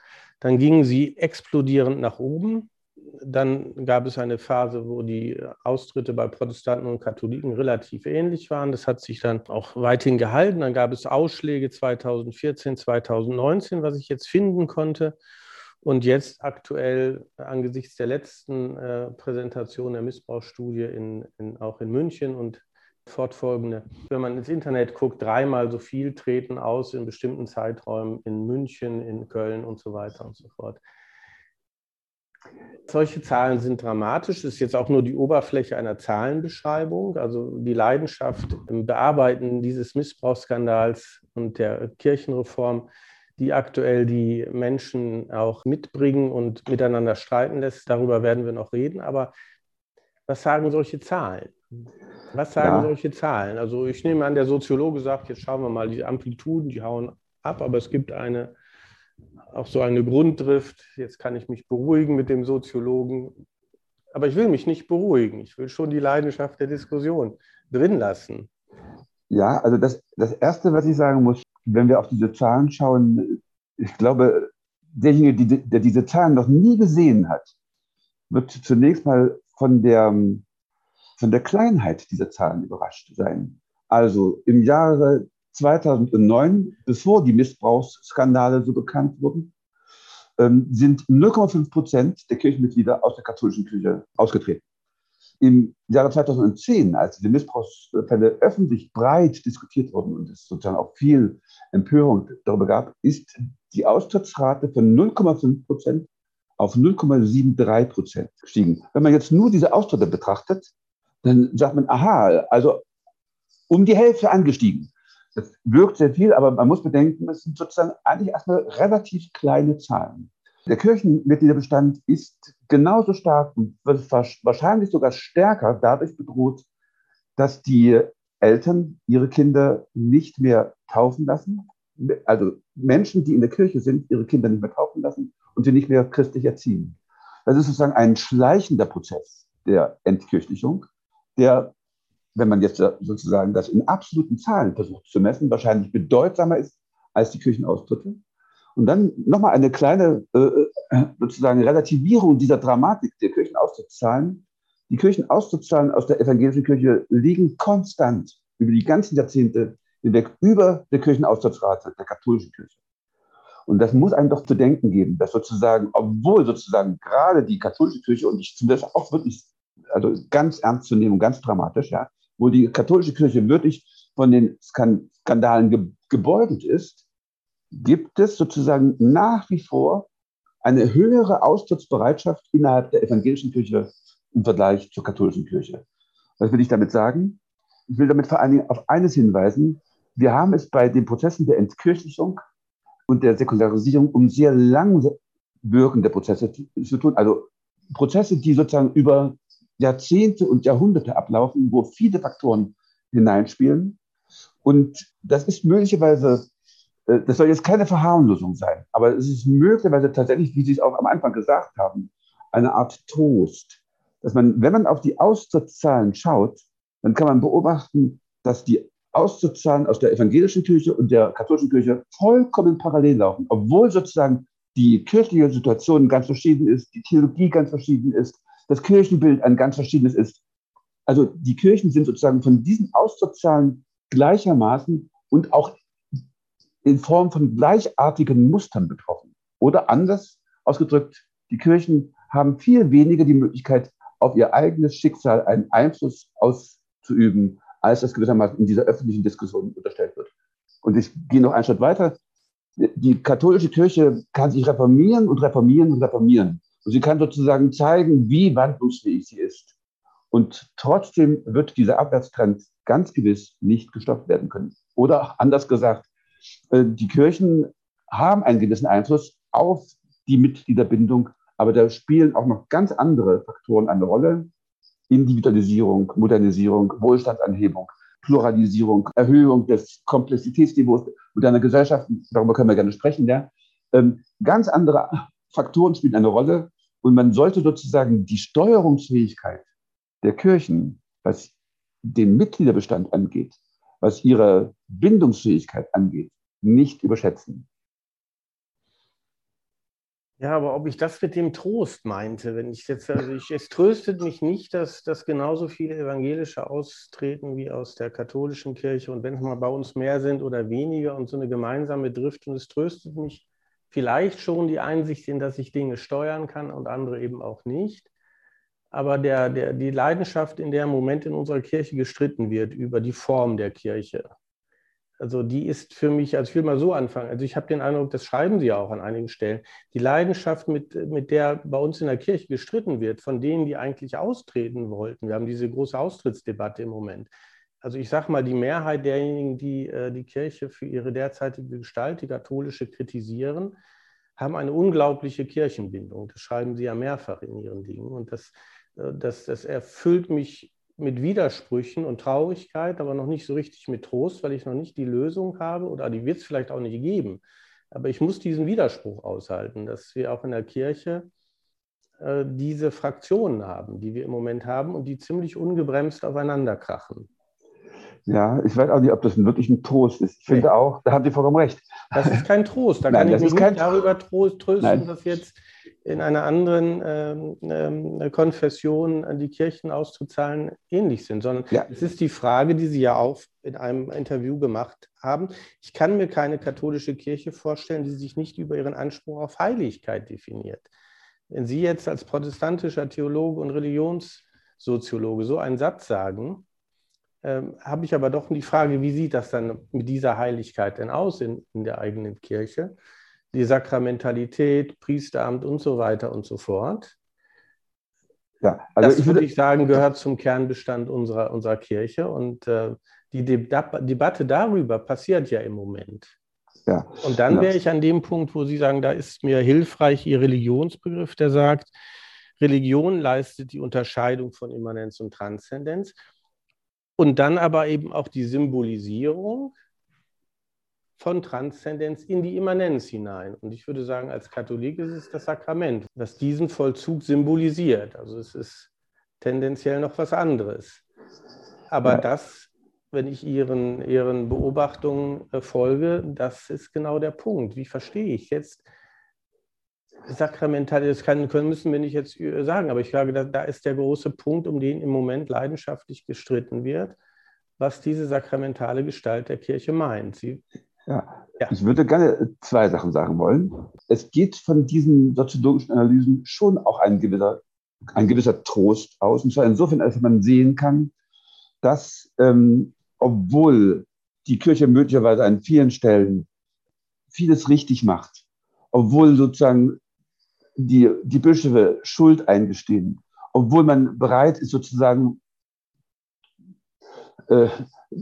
dann gingen sie explodierend nach oben. Dann gab es eine Phase, wo die Austritte bei Protestanten und Katholiken relativ ähnlich waren. Das hat sich dann auch weithin gehalten. Dann gab es Ausschläge 2014, 2019, was ich jetzt finden konnte. Und jetzt aktuell angesichts der letzten äh, Präsentation der Missbrauchsstudie in, in, auch in München und fortfolgende, wenn man ins Internet guckt, dreimal so viel treten aus in bestimmten Zeiträumen in München, in Köln und so weiter und so fort. Solche Zahlen sind dramatisch. Das ist jetzt auch nur die Oberfläche einer Zahlenbeschreibung. Also die Leidenschaft im Bearbeiten dieses Missbrauchsskandals und der Kirchenreform, die aktuell die Menschen auch mitbringen und miteinander streiten lässt. Darüber werden wir noch reden. Aber was sagen solche Zahlen? Was sagen ja. solche Zahlen? Also ich nehme an, der Soziologe sagt, jetzt schauen wir mal, die Amplituden, die hauen ab, aber es gibt eine auch so eine Grunddrift, jetzt kann ich mich beruhigen mit dem Soziologen. Aber ich will mich nicht beruhigen. Ich will schon die Leidenschaft der Diskussion drin lassen. Ja, also das, das Erste, was ich sagen muss, wenn wir auf diese Zahlen schauen, ich glaube, derjenige, der diese Zahlen noch nie gesehen hat, wird zunächst mal von der, von der Kleinheit dieser Zahlen überrascht sein. Also im Jahre 2009, bevor die Missbrauchsskandale so bekannt wurden, ähm, sind 0,5 Prozent der Kirchenmitglieder aus der katholischen Kirche ausgetreten. Im Jahre 2010, als die Missbrauchsfälle öffentlich breit diskutiert wurden und es sozusagen auch viel Empörung darüber gab, ist die Austrittsrate von 0,5 Prozent auf 0,73 Prozent gestiegen. Wenn man jetzt nur diese Austritte betrachtet, dann sagt man, aha, also um die Hälfte angestiegen. Das wirkt sehr viel, aber man muss bedenken, es sind sozusagen eigentlich erstmal relativ kleine Zahlen. Der Kirchenmitgliederbestand ist genauso stark und wahrscheinlich sogar stärker dadurch bedroht, dass die Eltern ihre Kinder nicht mehr taufen lassen. Also Menschen, die in der Kirche sind, ihre Kinder nicht mehr taufen lassen und sie nicht mehr christlich erziehen. Das ist sozusagen ein schleichender Prozess der Entkirchlichung, der wenn man jetzt sozusagen das in absoluten Zahlen versucht zu messen, wahrscheinlich bedeutsamer ist als die Kirchenaustritte. Und dann nochmal eine kleine äh, äh, sozusagen Relativierung dieser Dramatik der Kirchenaustrittszahlen. Die Kirchenaustrittszahlen aus der evangelischen Kirche liegen konstant über die ganzen Jahrzehnte hinweg über der Kirchenaustrittsrate der katholischen Kirche. Und das muss einem doch zu denken geben, dass sozusagen, obwohl sozusagen gerade die katholische Kirche, und ich finde das auch wirklich also ganz ernst zu nehmen und ganz dramatisch, ja, wo die katholische Kirche wirklich von den Skandalen ge gebeutelt ist, gibt es sozusagen nach wie vor eine höhere Austrittsbereitschaft innerhalb der evangelischen Kirche im Vergleich zur katholischen Kirche. Was will ich damit sagen? Ich will damit vor allen Dingen auf eines hinweisen. Wir haben es bei den Prozessen der Entkirchlichung und der Säkularisierung um sehr lang wirkende Prozesse zu tun. Also Prozesse, die sozusagen über Jahrzehnte und Jahrhunderte ablaufen, wo viele Faktoren hineinspielen. Und das ist möglicherweise, äh, das soll jetzt keine Verharmlosung sein, aber es ist möglicherweise tatsächlich, wie Sie es auch am Anfang gesagt haben, eine Art Trost, dass man, wenn man auf die Austrittszahlen schaut, dann kann man beobachten, dass die Austrittszahlen aus der evangelischen Kirche und der katholischen Kirche vollkommen parallel laufen, obwohl sozusagen die kirchliche Situation ganz verschieden ist, die Theologie ganz verschieden ist, das Kirchenbild ein ganz verschiedenes ist. Also die Kirchen sind sozusagen von diesen Auszahlen gleichermaßen und auch in Form von gleichartigen Mustern betroffen. Oder anders ausgedrückt, die Kirchen haben viel weniger die Möglichkeit, auf ihr eigenes Schicksal einen Einfluss auszuüben, als das gewissermaßen in dieser öffentlichen Diskussion unterstellt wird. Und ich gehe noch einen Schritt weiter. Die katholische Kirche kann sich reformieren und reformieren und reformieren. Und sie kann sozusagen zeigen, wie wandlungsfähig sie ist. Und trotzdem wird dieser Abwärtstrend ganz gewiss nicht gestoppt werden können. Oder anders gesagt, äh, die Kirchen haben einen gewissen Einfluss auf die Mitgliederbindung, aber da spielen auch noch ganz andere Faktoren eine Rolle. Individualisierung, Modernisierung, Wohlstandsanhebung, Pluralisierung, Erhöhung des Komplexitätsniveaus moderner Gesellschaften, darüber können wir gerne sprechen. Ja. Ähm, ganz andere Faktoren spielen eine Rolle und man sollte sozusagen die Steuerungsfähigkeit der Kirchen, was den Mitgliederbestand angeht, was ihre Bindungsfähigkeit angeht, nicht überschätzen. Ja, aber ob ich das mit dem Trost meinte, wenn ich jetzt, also ich, es tröstet mich nicht, dass, dass genauso viele Evangelische austreten wie aus der katholischen Kirche und wenn es mal bei uns mehr sind oder weniger und so eine gemeinsame Drift und es tröstet mich vielleicht schon die Einsicht in, dass ich Dinge steuern kann und andere eben auch nicht. Aber der, der, die Leidenschaft, in der im Moment in unserer Kirche gestritten wird über die Form der Kirche, also die ist für mich, also ich will mal so anfangen, also ich habe den Eindruck, das schreiben Sie ja auch an einigen Stellen, die Leidenschaft, mit, mit der bei uns in der Kirche gestritten wird, von denen, die eigentlich austreten wollten. Wir haben diese große Austrittsdebatte im Moment. Also ich sage mal, die Mehrheit derjenigen, die äh, die Kirche für ihre derzeitige Gestalt, die katholische, kritisieren, haben eine unglaubliche Kirchenbindung. Das schreiben Sie ja mehrfach in Ihren Dingen. Und das, äh, das, das erfüllt mich mit Widersprüchen und Traurigkeit, aber noch nicht so richtig mit Trost, weil ich noch nicht die Lösung habe oder die wird es vielleicht auch nicht geben. Aber ich muss diesen Widerspruch aushalten, dass wir auch in der Kirche äh, diese Fraktionen haben, die wir im Moment haben und die ziemlich ungebremst aufeinander krachen. Ja, ich weiß auch nicht, ob das wirklich ein Trost ist. Ich finde nee. auch, da haben Sie vollkommen recht. Das ist kein Trost. Da Nein, kann ich mich nicht darüber trösten, Nein. dass jetzt in einer anderen ähm, ähm, Konfession die Kirchen auszuzahlen ähnlich sind, sondern ja. es ist die Frage, die Sie ja auch in einem Interview gemacht haben. Ich kann mir keine katholische Kirche vorstellen, die sich nicht über ihren Anspruch auf Heiligkeit definiert. Wenn Sie jetzt als protestantischer Theologe und Religionssoziologe so einen Satz sagen, ähm, habe ich aber doch die Frage, wie sieht das dann mit dieser Heiligkeit denn aus in, in der eigenen Kirche? die Sakramentalität, Priesteramt und so weiter und so fort. Ja, also das ich würde ich sagen, gehört zum Kernbestand unserer, unserer Kirche und äh, die Debatte darüber passiert ja im Moment. Ja, und dann wäre ich an dem Punkt, wo Sie sagen, da ist mir hilfreich Ihr Religionsbegriff, der sagt, Religion leistet die Unterscheidung von Immanenz und Transzendenz und dann aber eben auch die Symbolisierung von Transzendenz in die Immanenz hinein. Und ich würde sagen, als Katholik ist es das Sakrament, das diesen Vollzug symbolisiert. Also es ist tendenziell noch was anderes. Aber ja. das, wenn ich Ihren, Ihren Beobachtungen äh, folge, das ist genau der Punkt. Wie verstehe ich jetzt Sakramentalität? Das kann, können, müssen wir nicht jetzt äh, sagen, aber ich glaube, da, da ist der große Punkt, um den im Moment leidenschaftlich gestritten wird was diese sakramentale Gestalt der Kirche meint. Sie ja. ja. Ich würde gerne zwei Sachen sagen wollen. Es geht von diesen soziologischen Analysen schon auch ein gewisser, ein gewisser Trost aus. Und zwar insofern, als man sehen kann, dass, ähm, obwohl die Kirche möglicherweise an vielen Stellen vieles richtig macht, obwohl sozusagen die, die Bischöfe Schuld eingestehen, obwohl man bereit ist, sozusagen äh,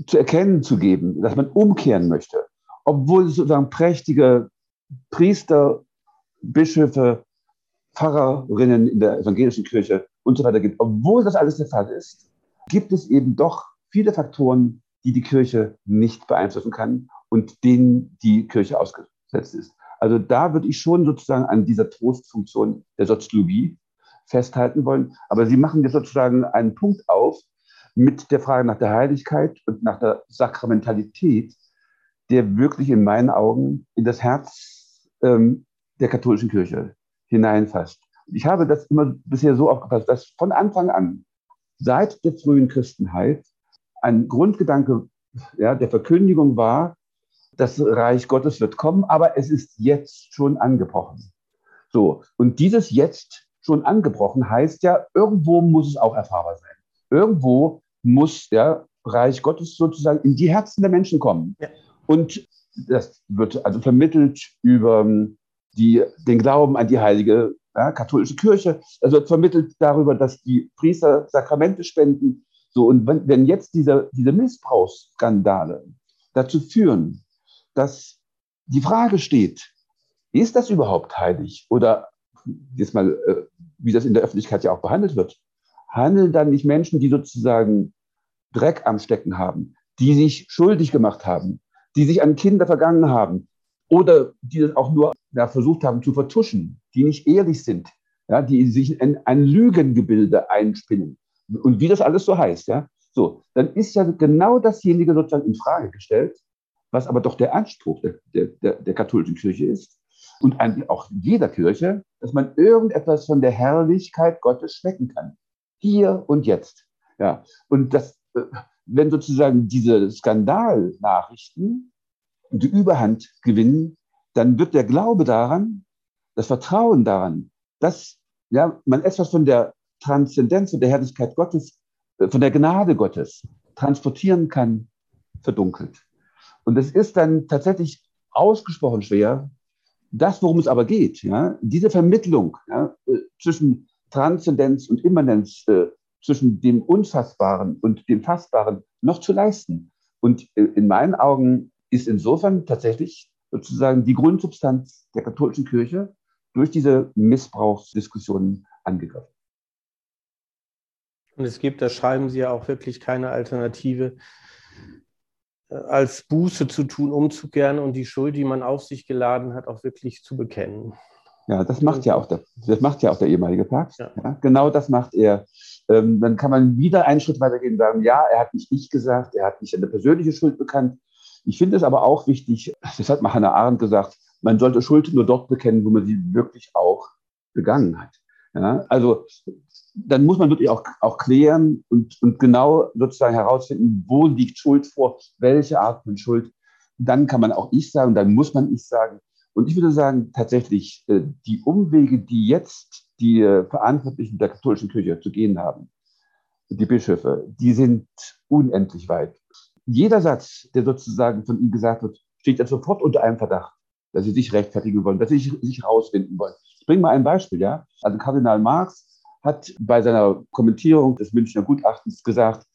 zu erkennen zu geben, dass man umkehren möchte, obwohl es sozusagen prächtige Priester, Bischöfe, Pfarrerinnen in der evangelischen Kirche und so weiter gibt, obwohl das alles der Fall ist, gibt es eben doch viele Faktoren, die die Kirche nicht beeinflussen kann und denen die Kirche ausgesetzt ist. Also da würde ich schon sozusagen an dieser Trostfunktion der Soziologie festhalten wollen. Aber Sie machen jetzt sozusagen einen Punkt auf mit der Frage nach der Heiligkeit und nach der Sakramentalität, der wirklich in meinen Augen in das Herz ähm, der katholischen Kirche hineinfasst. Ich habe das immer bisher so aufgepasst, dass von Anfang an, seit der frühen Christenheit, ein Grundgedanke ja, der Verkündigung war, das Reich Gottes wird kommen, aber es ist jetzt schon angebrochen. So, und dieses jetzt schon angebrochen heißt ja, irgendwo muss es auch erfahrbar sein. Irgendwo muss der Reich Gottes sozusagen in die Herzen der Menschen kommen. Ja. Und das wird also vermittelt über ähm, die, den Glauben an die heilige ja, katholische Kirche. Es wird vermittelt darüber, dass die Priester Sakramente spenden. So, und wenn, wenn jetzt diese, diese Missbrauchsskandale dazu führen, dass die Frage steht, ist das überhaupt heilig? Oder jetzt mal, äh, wie das in der Öffentlichkeit ja auch behandelt wird, handeln dann nicht Menschen, die sozusagen Dreck am Stecken haben, die sich schuldig gemacht haben, die sich an Kinder vergangen haben oder die das auch nur ja, versucht haben zu vertuschen, die nicht ehrlich sind, ja, die sich in ein Lügengebilde einspinnen. Und wie das alles so heißt, ja, so, dann ist ja genau dasjenige sozusagen in Frage gestellt, was aber doch der Anspruch der, der, der katholischen Kirche ist, und auch jeder Kirche, dass man irgendetwas von der Herrlichkeit Gottes schmecken kann. Hier und jetzt. Ja. Und das, äh, wenn sozusagen diese Skandalnachrichten die Überhand gewinnen, dann wird der Glaube daran, das Vertrauen daran, dass ja, man etwas von der Transzendenz und der Herrlichkeit Gottes, äh, von der Gnade Gottes transportieren kann, verdunkelt. Und es ist dann tatsächlich ausgesprochen schwer, das, worum es aber geht, ja, diese Vermittlung ja, äh, zwischen Transzendenz und Immanenz, äh, zwischen dem Unfassbaren und dem Fassbaren noch zu leisten. Und äh, in meinen Augen ist insofern tatsächlich sozusagen die Grundsubstanz der katholischen Kirche durch diese Missbrauchsdiskussionen angegriffen. Und es gibt, da schreiben Sie ja auch wirklich keine Alternative, als Buße zu tun, umzukehren und die Schuld, die man auf sich geladen hat, auch wirklich zu bekennen. Ja, das macht ja auch der, das macht ja auch der ehemalige Papst. Ja. Ja, genau das macht er. Ähm, dann kann man wieder einen Schritt weitergehen und sagen, ja, er hat nicht ich gesagt, er hat nicht eine persönliche Schuld bekannt. Ich finde es aber auch wichtig, das hat mal Hannah Arendt gesagt, man sollte Schuld nur dort bekennen, wo man sie wirklich auch begangen hat. Ja, also dann muss man wirklich auch, auch klären und, und genau sozusagen herausfinden, wo liegt Schuld vor, welche Art von Schuld. Dann kann man auch ich sagen, dann muss man ich sagen. Und ich würde sagen, tatsächlich, äh, die Umwege, die jetzt die äh, Verantwortlichen der katholischen Kirche zu gehen haben, die Bischöfe, die sind unendlich weit. Jeder Satz, der sozusagen von ihnen gesagt wird, steht ja sofort unter einem Verdacht, dass sie sich rechtfertigen wollen, dass sie sich rausfinden wollen. Ich bringe mal ein Beispiel, ja. Also Kardinal Marx hat bei seiner Kommentierung des Münchner Gutachtens gesagt,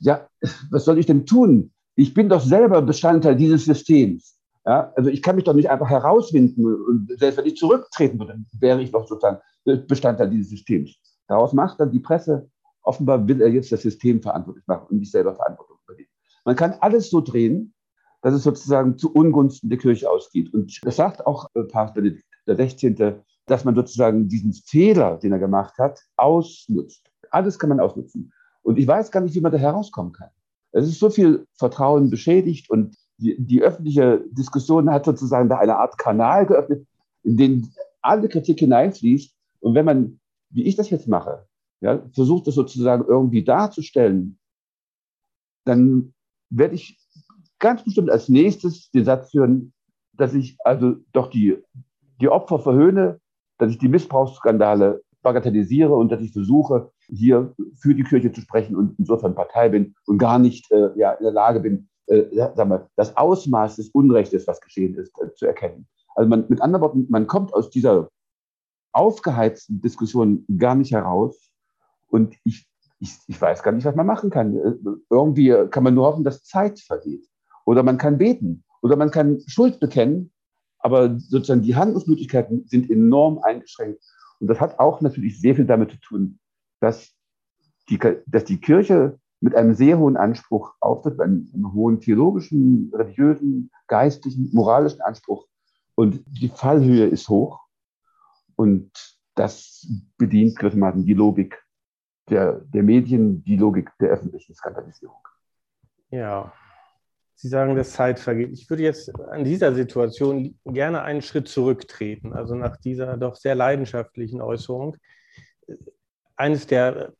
ja, was soll ich denn tun? Ich bin doch selber Bestandteil dieses Systems. Ja, also ich kann mich doch nicht einfach herauswinden und selbst wenn ich zurücktreten würde, wäre ich doch sozusagen Bestandteil dieses Systems. Daraus macht dann die Presse, offenbar will er jetzt das System verantwortlich machen und nicht selber Verantwortung übernehmen. Man kann alles so drehen, dass es sozusagen zu Ungunsten der Kirche ausgeht. Und das sagt auch äh, Papst Benedikt der 16., dass man sozusagen diesen Fehler, den er gemacht hat, ausnutzt. Alles kann man ausnutzen. Und ich weiß gar nicht, wie man da herauskommen kann. Es ist so viel Vertrauen beschädigt und die, die öffentliche Diskussion hat sozusagen da eine Art Kanal geöffnet, in den alle Kritik hineinfließt. Und wenn man, wie ich das jetzt mache, ja, versucht das sozusagen irgendwie darzustellen, dann werde ich ganz bestimmt als nächstes den Satz führen, dass ich also doch die, die Opfer verhöhne, dass ich die Missbrauchsskandale bagatellisiere und dass ich versuche, hier für die Kirche zu sprechen und insofern Partei bin und gar nicht äh, ja, in der Lage bin, äh, sagen wir, das Ausmaß des Unrechtes, was geschehen ist, äh, zu erkennen. Also man, mit anderen Worten, man kommt aus dieser aufgeheizten Diskussion gar nicht heraus. Und ich, ich, ich weiß gar nicht, was man machen kann. Äh, irgendwie kann man nur hoffen, dass Zeit vergeht. Oder man kann beten. Oder man kann Schuld bekennen. Aber sozusagen die Handlungsmöglichkeiten sind enorm eingeschränkt. Und das hat auch natürlich sehr viel damit zu tun, dass die, dass die Kirche mit einem sehr hohen Anspruch auftritt, einem, einem hohen theologischen, religiösen, geistlichen, moralischen Anspruch. Und die Fallhöhe ist hoch. Und das bedient gewissermaßen die Logik der, der Medien, die Logik der öffentlichen Skandalisierung. Ja, Sie sagen, dass Zeit vergeht. Ich würde jetzt an dieser Situation gerne einen Schritt zurücktreten, also nach dieser doch sehr leidenschaftlichen Äußerung. Eines der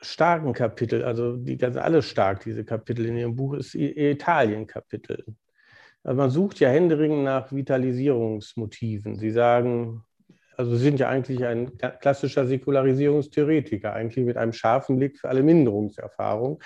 starken Kapitel, also die ganz alle stark, diese Kapitel in Ihrem Buch, ist Italien-Kapitel. Also man sucht ja händeringend nach Vitalisierungsmotiven. Sie sagen, also Sie sind ja eigentlich ein klassischer Säkularisierungstheoretiker, eigentlich mit einem scharfen Blick für alle Minderungserfahrungen.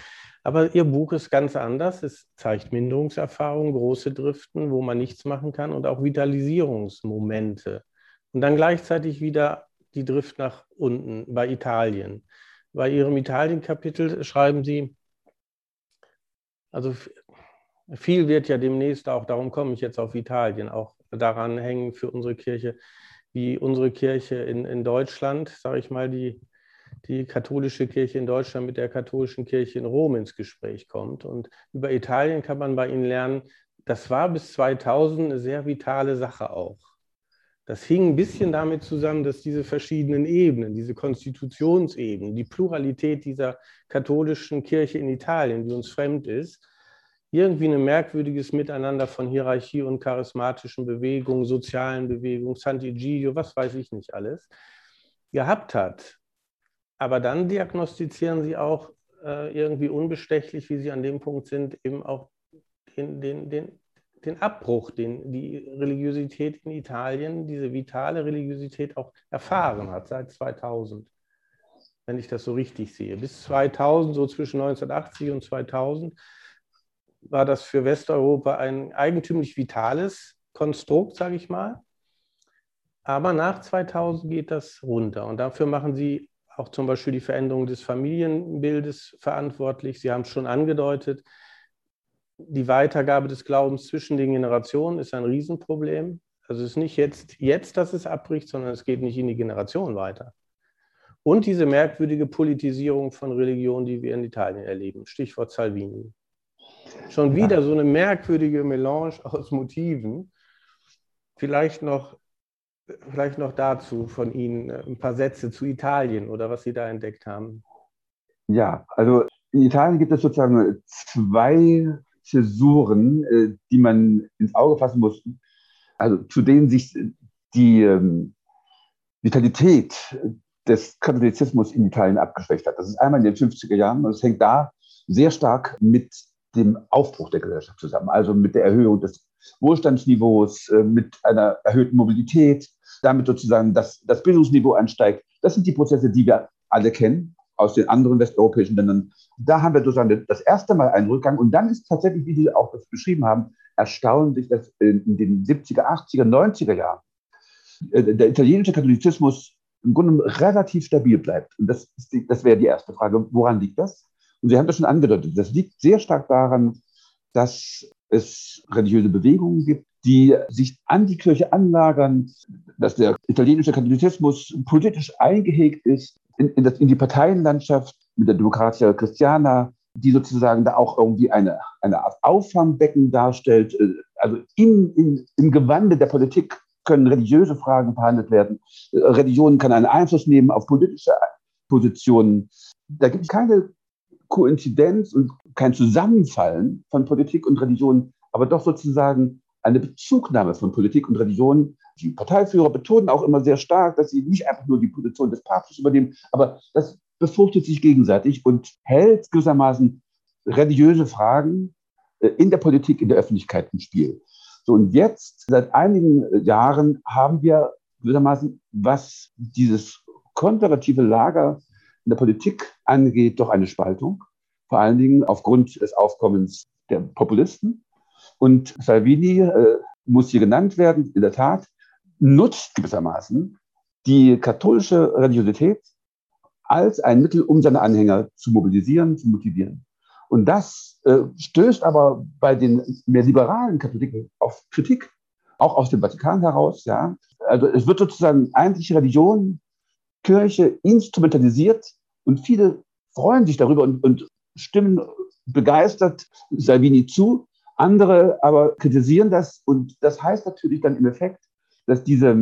Aber Ihr Buch ist ganz anders. Es zeigt Minderungserfahrungen, große Driften, wo man nichts machen kann und auch Vitalisierungsmomente. Und dann gleichzeitig wieder die Drift nach unten bei Italien. Bei Ihrem Italien-Kapitel schreiben Sie, also viel wird ja demnächst auch, darum komme ich jetzt auf Italien, auch daran hängen für unsere Kirche, wie unsere Kirche in, in Deutschland, sage ich mal, die, die katholische Kirche in Deutschland mit der katholischen Kirche in Rom ins Gespräch kommt. Und über Italien kann man bei Ihnen lernen, das war bis 2000 eine sehr vitale Sache auch. Das hing ein bisschen damit zusammen, dass diese verschiedenen Ebenen, diese Konstitutionsebenen, die Pluralität dieser katholischen Kirche in Italien, die uns fremd ist, irgendwie ein merkwürdiges Miteinander von Hierarchie und charismatischen Bewegungen, sozialen Bewegungen, Sant'Egidio, was weiß ich nicht alles, gehabt hat. Aber dann diagnostizieren sie auch äh, irgendwie unbestechlich, wie sie an dem Punkt sind, eben auch den, den, den, den Abbruch, den die Religiosität in Italien, diese vitale Religiosität auch erfahren hat seit 2000, wenn ich das so richtig sehe. Bis 2000, so zwischen 1980 und 2000, war das für Westeuropa ein eigentümlich vitales Konstrukt, sage ich mal. Aber nach 2000 geht das runter und dafür machen Sie auch zum Beispiel die Veränderung des Familienbildes verantwortlich. Sie haben es schon angedeutet, die Weitergabe des Glaubens zwischen den Generationen ist ein Riesenproblem. Also es ist nicht jetzt, jetzt, dass es abbricht, sondern es geht nicht in die Generation weiter. Und diese merkwürdige Politisierung von Religion, die wir in Italien erleben. Stichwort Salvini. Schon wieder so eine merkwürdige Melange aus Motiven. Vielleicht noch, vielleicht noch dazu von Ihnen ein paar Sätze zu Italien oder was Sie da entdeckt haben. Ja, also in Italien gibt es sozusagen zwei Zäsuren, äh, die man ins Auge fassen muss, also zu denen sich die ähm, Vitalität des Katholizismus in Italien abgeschwächt hat. Das ist einmal in den 50er Jahren und es hängt da sehr stark mit dem Aufbruch der Gesellschaft zusammen, also mit der Erhöhung des Wohlstandsniveaus, äh, mit einer erhöhten Mobilität, damit sozusagen das, das Bildungsniveau ansteigt. Das sind die Prozesse, die wir alle kennen aus den anderen westeuropäischen Ländern. Da haben wir sozusagen das erste Mal einen Rückgang. Und dann ist tatsächlich, wie Sie auch das beschrieben haben, erstaunlich, dass in den 70er, 80er, 90er Jahren äh, der italienische Katholizismus im Grunde relativ stabil bleibt. Und das, die, das wäre die erste Frage. Woran liegt das? Und Sie haben das schon angedeutet. Das liegt sehr stark daran, dass es religiöse Bewegungen gibt, die sich an die Kirche anlagern, dass der italienische Katholizismus politisch eingehegt ist in, in, das, in die Parteienlandschaft mit der Demokratia Christiana, die sozusagen da auch irgendwie eine, eine Art Auffangbecken darstellt. Also in, in, im Gewande der Politik können religiöse Fragen verhandelt werden. Religion kann einen Einfluss nehmen auf politische Positionen. Da gibt es keine Koinzidenz und kein Zusammenfallen von Politik und Religion, aber doch sozusagen eine Bezugnahme von Politik und Religion. Die Parteiführer betonen auch immer sehr stark, dass sie nicht einfach nur die Position des Papstes übernehmen, aber das befruchtet sich gegenseitig und hält gewissermaßen religiöse Fragen äh, in der Politik, in der Öffentlichkeit im Spiel. So, und jetzt, seit einigen Jahren, haben wir gewissermaßen, was dieses konservative Lager in der Politik angeht, doch eine Spaltung. Vor allen Dingen aufgrund des Aufkommens der Populisten. Und Salvini äh, muss hier genannt werden, in der Tat, nutzt gewissermaßen die katholische Religiosität als ein Mittel, um seine Anhänger zu mobilisieren, zu motivieren. Und das äh, stößt aber bei den mehr liberalen Katholiken auf Kritik, auch aus dem Vatikan heraus. Ja. Also es wird sozusagen eigentlich Religion, Kirche instrumentalisiert und viele freuen sich darüber und, und stimmen begeistert Salvini zu. Andere aber kritisieren das und das heißt natürlich dann im Effekt, dass diese,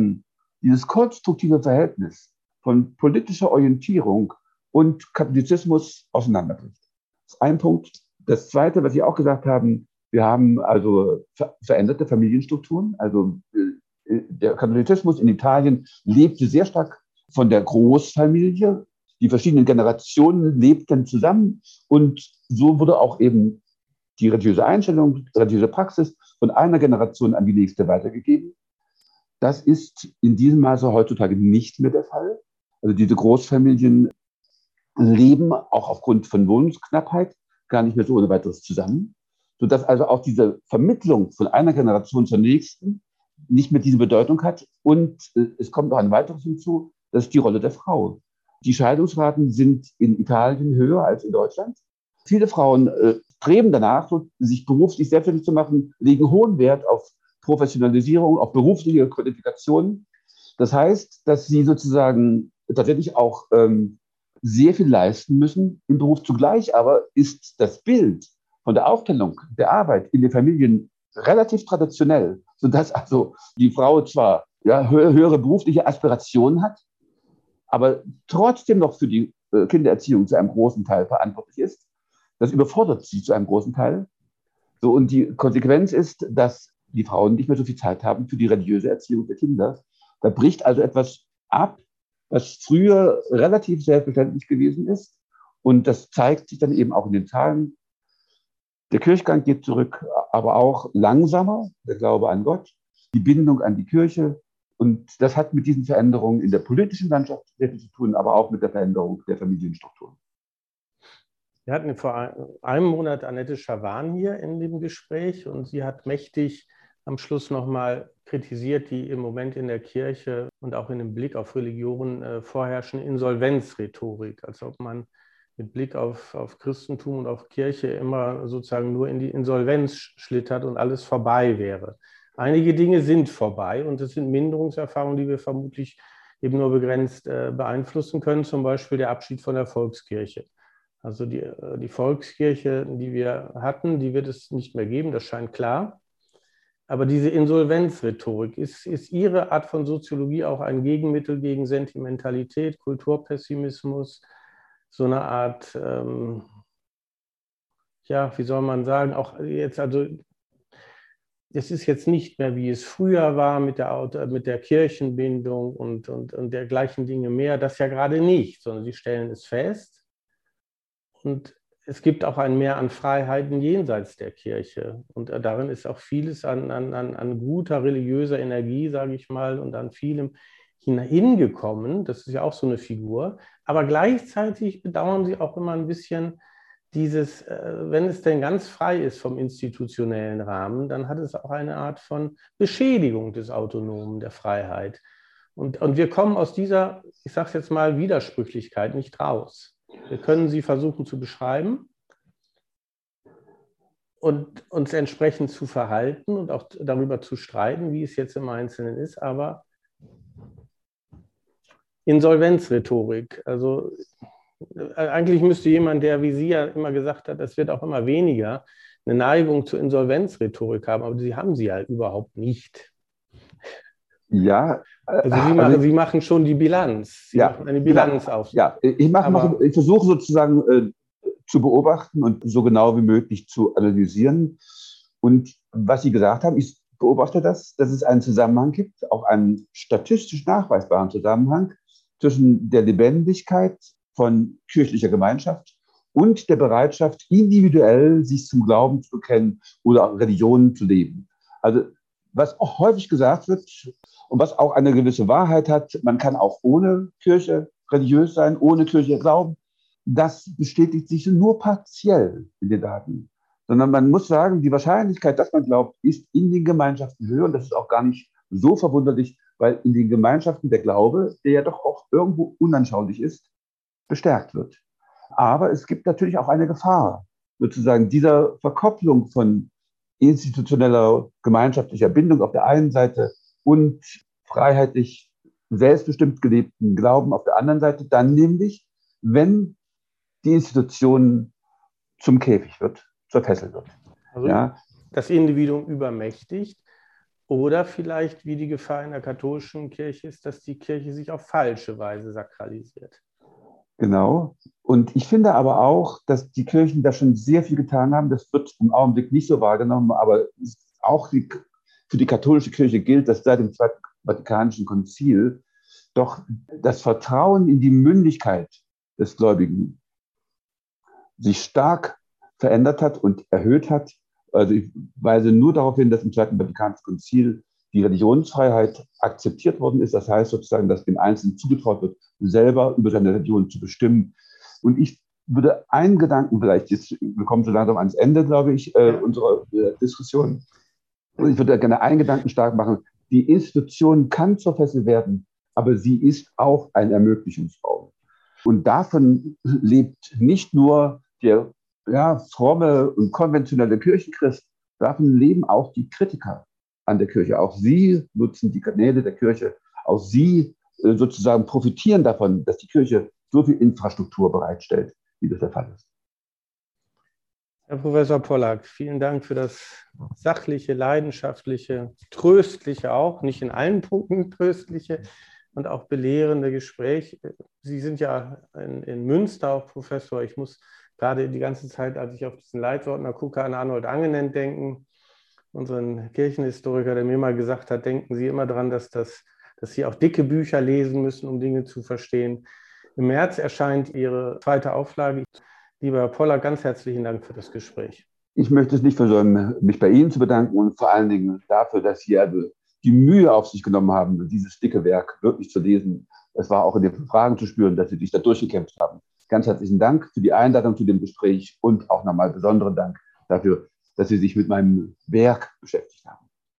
dieses konstruktive Verhältnis von politischer Orientierung und Katholizismus auseinanderbricht. Das ist ein Punkt. Das Zweite, was Sie auch gesagt haben, wir haben also veränderte Familienstrukturen. Also äh, der Katholizismus in Italien lebte sehr stark von der Großfamilie. Die verschiedenen Generationen lebten zusammen und so wurde auch eben die religiöse Einstellung, religiöse Praxis von einer Generation an die nächste weitergegeben. Das ist in diesem Maße heutzutage nicht mehr der Fall. Also diese Großfamilien leben auch aufgrund von Wohnungsknappheit gar nicht mehr so ohne weiteres zusammen, sodass also auch diese Vermittlung von einer Generation zur nächsten nicht mehr diese Bedeutung hat. Und äh, es kommt noch ein weiteres hinzu, das ist die Rolle der Frau. Die Scheidungsraten sind in Italien höher als in Deutschland. Viele Frauen äh, streben danach, sich beruflich selbstständig zu machen, legen hohen Wert auf Professionalisierung, auf berufliche Qualifikationen. Das heißt, dass sie sozusagen tatsächlich auch ähm, sehr viel leisten müssen im Beruf. Zugleich aber ist das Bild von der Aufteilung der Arbeit in den Familien relativ traditionell, sodass also die Frau zwar ja, höhere berufliche Aspirationen hat, aber trotzdem noch für die äh, Kindererziehung zu einem großen Teil verantwortlich ist. Das überfordert sie zu einem großen Teil. So, und die Konsequenz ist, dass die Frauen nicht mehr so viel Zeit haben für die religiöse Erziehung der Kinder. Da bricht also etwas ab, was früher relativ selbstverständlich gewesen ist. Und das zeigt sich dann eben auch in den Zahlen. Der Kirchgang geht zurück, aber auch langsamer, der Glaube an Gott, die Bindung an die Kirche. Und das hat mit diesen Veränderungen in der politischen Landschaft sehr viel zu tun, aber auch mit der Veränderung der Familienstrukturen. Wir hatten vor einem Monat Annette Schawan hier in dem Gespräch und sie hat mächtig am Schluss nochmal kritisiert die im Moment in der Kirche und auch in dem Blick auf Religion äh, vorherrschende Insolvenzrhetorik, als ob man mit Blick auf, auf Christentum und auf Kirche immer sozusagen nur in die Insolvenz schlittert und alles vorbei wäre. Einige Dinge sind vorbei und das sind Minderungserfahrungen, die wir vermutlich eben nur begrenzt äh, beeinflussen können, zum Beispiel der Abschied von der Volkskirche. Also die, äh, die Volkskirche, die wir hatten, die wird es nicht mehr geben, das scheint klar. Aber diese Insolvenzrhetorik, ist, ist Ihre Art von Soziologie auch ein Gegenmittel gegen Sentimentalität, Kulturpessimismus, so eine Art, ähm, ja, wie soll man sagen, auch jetzt, also es ist jetzt nicht mehr, wie es früher war mit der, mit der Kirchenbindung und, und, und dergleichen Dinge mehr, das ja gerade nicht, sondern Sie stellen es fest und es gibt auch ein Mehr an Freiheiten jenseits der Kirche. Und darin ist auch vieles an, an, an guter religiöser Energie, sage ich mal, und an vielem hingekommen. Das ist ja auch so eine Figur. Aber gleichzeitig bedauern sie auch immer ein bisschen dieses, äh, wenn es denn ganz frei ist vom institutionellen Rahmen, dann hat es auch eine Art von Beschädigung des Autonomen, der Freiheit. Und, und wir kommen aus dieser, ich sage es jetzt mal, Widersprüchlichkeit nicht raus. Wir können sie versuchen zu beschreiben und uns entsprechend zu verhalten und auch darüber zu streiten, wie es jetzt im Einzelnen ist, aber Insolvenzrhetorik. Also äh, eigentlich müsste jemand, der wie Sie ja immer gesagt hat, es wird auch immer weniger, eine Neigung zur Insolvenzrhetorik haben, aber sie haben sie ja überhaupt nicht. Ja. Also Sie machen, also, Sie machen schon die Bilanz. Sie ja, machen eine Bilanz ja, auf. Ja, ich, mache, mache, ich versuche sozusagen äh, zu beobachten und so genau wie möglich zu analysieren. Und was Sie gesagt haben, ich beobachte das, dass es einen Zusammenhang gibt, auch einen statistisch nachweisbaren Zusammenhang zwischen der Lebendigkeit von kirchlicher Gemeinschaft und der Bereitschaft, individuell sich zum Glauben zu bekennen oder Religionen zu leben. Also was auch häufig gesagt wird, und was auch eine gewisse Wahrheit hat. Man kann auch ohne Kirche religiös sein, ohne Kirche glauben. Das bestätigt sich nur partiell in den Daten. Sondern man muss sagen, die Wahrscheinlichkeit, dass man glaubt, ist in den Gemeinschaften höher. Und das ist auch gar nicht so verwunderlich, weil in den Gemeinschaften der Glaube, der ja doch auch irgendwo unanschaulich ist, bestärkt wird. Aber es gibt natürlich auch eine Gefahr, sozusagen dieser Verkopplung von institutioneller gemeinschaftlicher Bindung auf der einen Seite und freiheitlich selbstbestimmt gelebten Glauben auf der anderen Seite, dann nämlich, wenn die Institution zum Käfig wird, zur Fessel wird. Also ja. das Individuum übermächtigt oder vielleicht, wie die Gefahr in der katholischen Kirche ist, dass die Kirche sich auf falsche Weise sakralisiert. Genau. Und ich finde aber auch, dass die Kirchen da schon sehr viel getan haben. Das wird im Augenblick nicht so wahrgenommen, aber auch die für die katholische Kirche gilt, dass seit dem Zweiten Vatikanischen Konzil doch das Vertrauen in die Mündigkeit des Gläubigen sich stark verändert hat und erhöht hat. Also ich weise nur darauf hin, dass im Zweiten Vatikanischen Konzil die Religionsfreiheit akzeptiert worden ist. Das heißt sozusagen, dass dem Einzelnen zugetraut wird, selber über seine Religion zu bestimmen. Und ich würde einen Gedanken vielleicht, jetzt, wir kommen so langsam ans Ende, glaube ich, äh, unserer äh, Diskussion, ich würde gerne einen Gedanken stark machen. Die Institution kann zur Fessel werden, aber sie ist auch ein Ermöglichungsraum. Und davon lebt nicht nur der ja, fromme und konventionelle Kirchenchrist, davon leben auch die Kritiker an der Kirche. Auch sie nutzen die Kanäle der Kirche. Auch sie äh, sozusagen profitieren davon, dass die Kirche so viel Infrastruktur bereitstellt, wie das der Fall ist. Herr Professor Pollack, vielen Dank für das sachliche, leidenschaftliche, tröstliche auch, nicht in allen Punkten tröstliche und auch belehrende Gespräch. Sie sind ja in, in Münster auch Professor. Ich muss gerade die ganze Zeit, als ich auf diesen Leitordner gucke, an Arnold Angenent denken, unseren Kirchenhistoriker, der mir mal gesagt hat, denken Sie immer daran, dass, das, dass Sie auch dicke Bücher lesen müssen, um Dinge zu verstehen. Im März erscheint Ihre zweite Auflage. Lieber Herr Poller, ganz herzlichen Dank für das Gespräch. Ich möchte es nicht versäumen, mich bei Ihnen zu bedanken und vor allen Dingen dafür, dass Sie die Mühe auf sich genommen haben, dieses dicke Werk wirklich zu lesen. Es war auch in den Fragen zu spüren, dass Sie sich da durchgekämpft haben. Ganz herzlichen Dank für die Einladung zu dem Gespräch und auch nochmal besonderen Dank dafür, dass Sie sich mit meinem Werk beschäftigt haben.